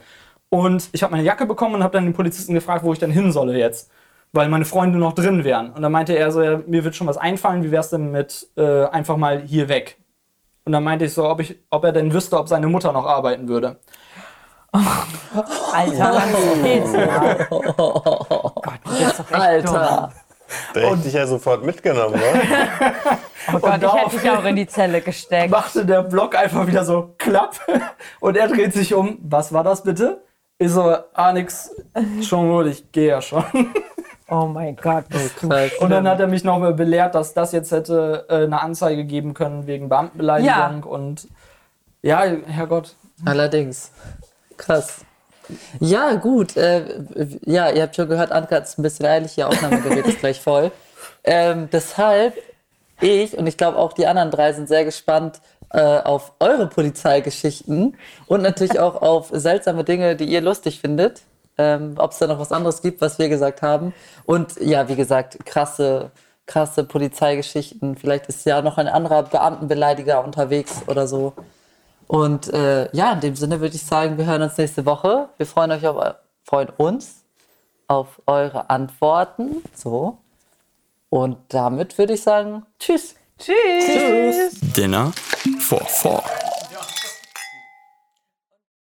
Und ich habe meine Jacke bekommen und habe dann den Polizisten gefragt, wo ich denn hin solle jetzt. Weil meine Freunde noch drin wären. Und dann meinte er so, ja, mir wird schon was einfallen, wie wär's denn mit äh, einfach mal hier weg? Und dann meinte ich so, ob, ich, ob er denn wüsste, ob seine Mutter noch arbeiten würde. Alter, was geht's ja? Gott, du bist doch echt Alter. Da hätte ich dich ja sofort mitgenommen, wa? [laughs] dumm. Oh Gott, ich hätte dich auch in die Zelle gesteckt. machte der Block einfach wieder so klapp und er dreht sich um. Was war das bitte? Ich so, ah, nix. Schon gut, ich gehe ja schon. [laughs] Oh mein Gott, Krass. Und dann hat er mich noch mal belehrt, dass das jetzt hätte äh, eine Anzeige geben können wegen Beamtenbeleidigung und ja, Herrgott. Allerdings. Krass. Ja, gut. Äh, ja, ihr habt schon gehört, Anka ist ein bisschen eilig, ihr Aufnahmegerät ist gleich voll. Ähm, deshalb, ich und ich glaube auch die anderen drei sind sehr gespannt äh, auf eure Polizeigeschichten und natürlich auch auf seltsame Dinge, die ihr lustig findet. Ähm, Ob es da noch was anderes gibt, was wir gesagt haben. Und ja, wie gesagt, krasse, krasse Polizeigeschichten. Vielleicht ist ja noch ein anderer Beamtenbeleidiger unterwegs oder so. Und äh, ja, in dem Sinne würde ich sagen, wir hören uns nächste Woche. Wir freuen euch auf eu- freuen uns auf eure Antworten. So. Und damit würde ich sagen, tschüss. Tschüss. Dinner for Four.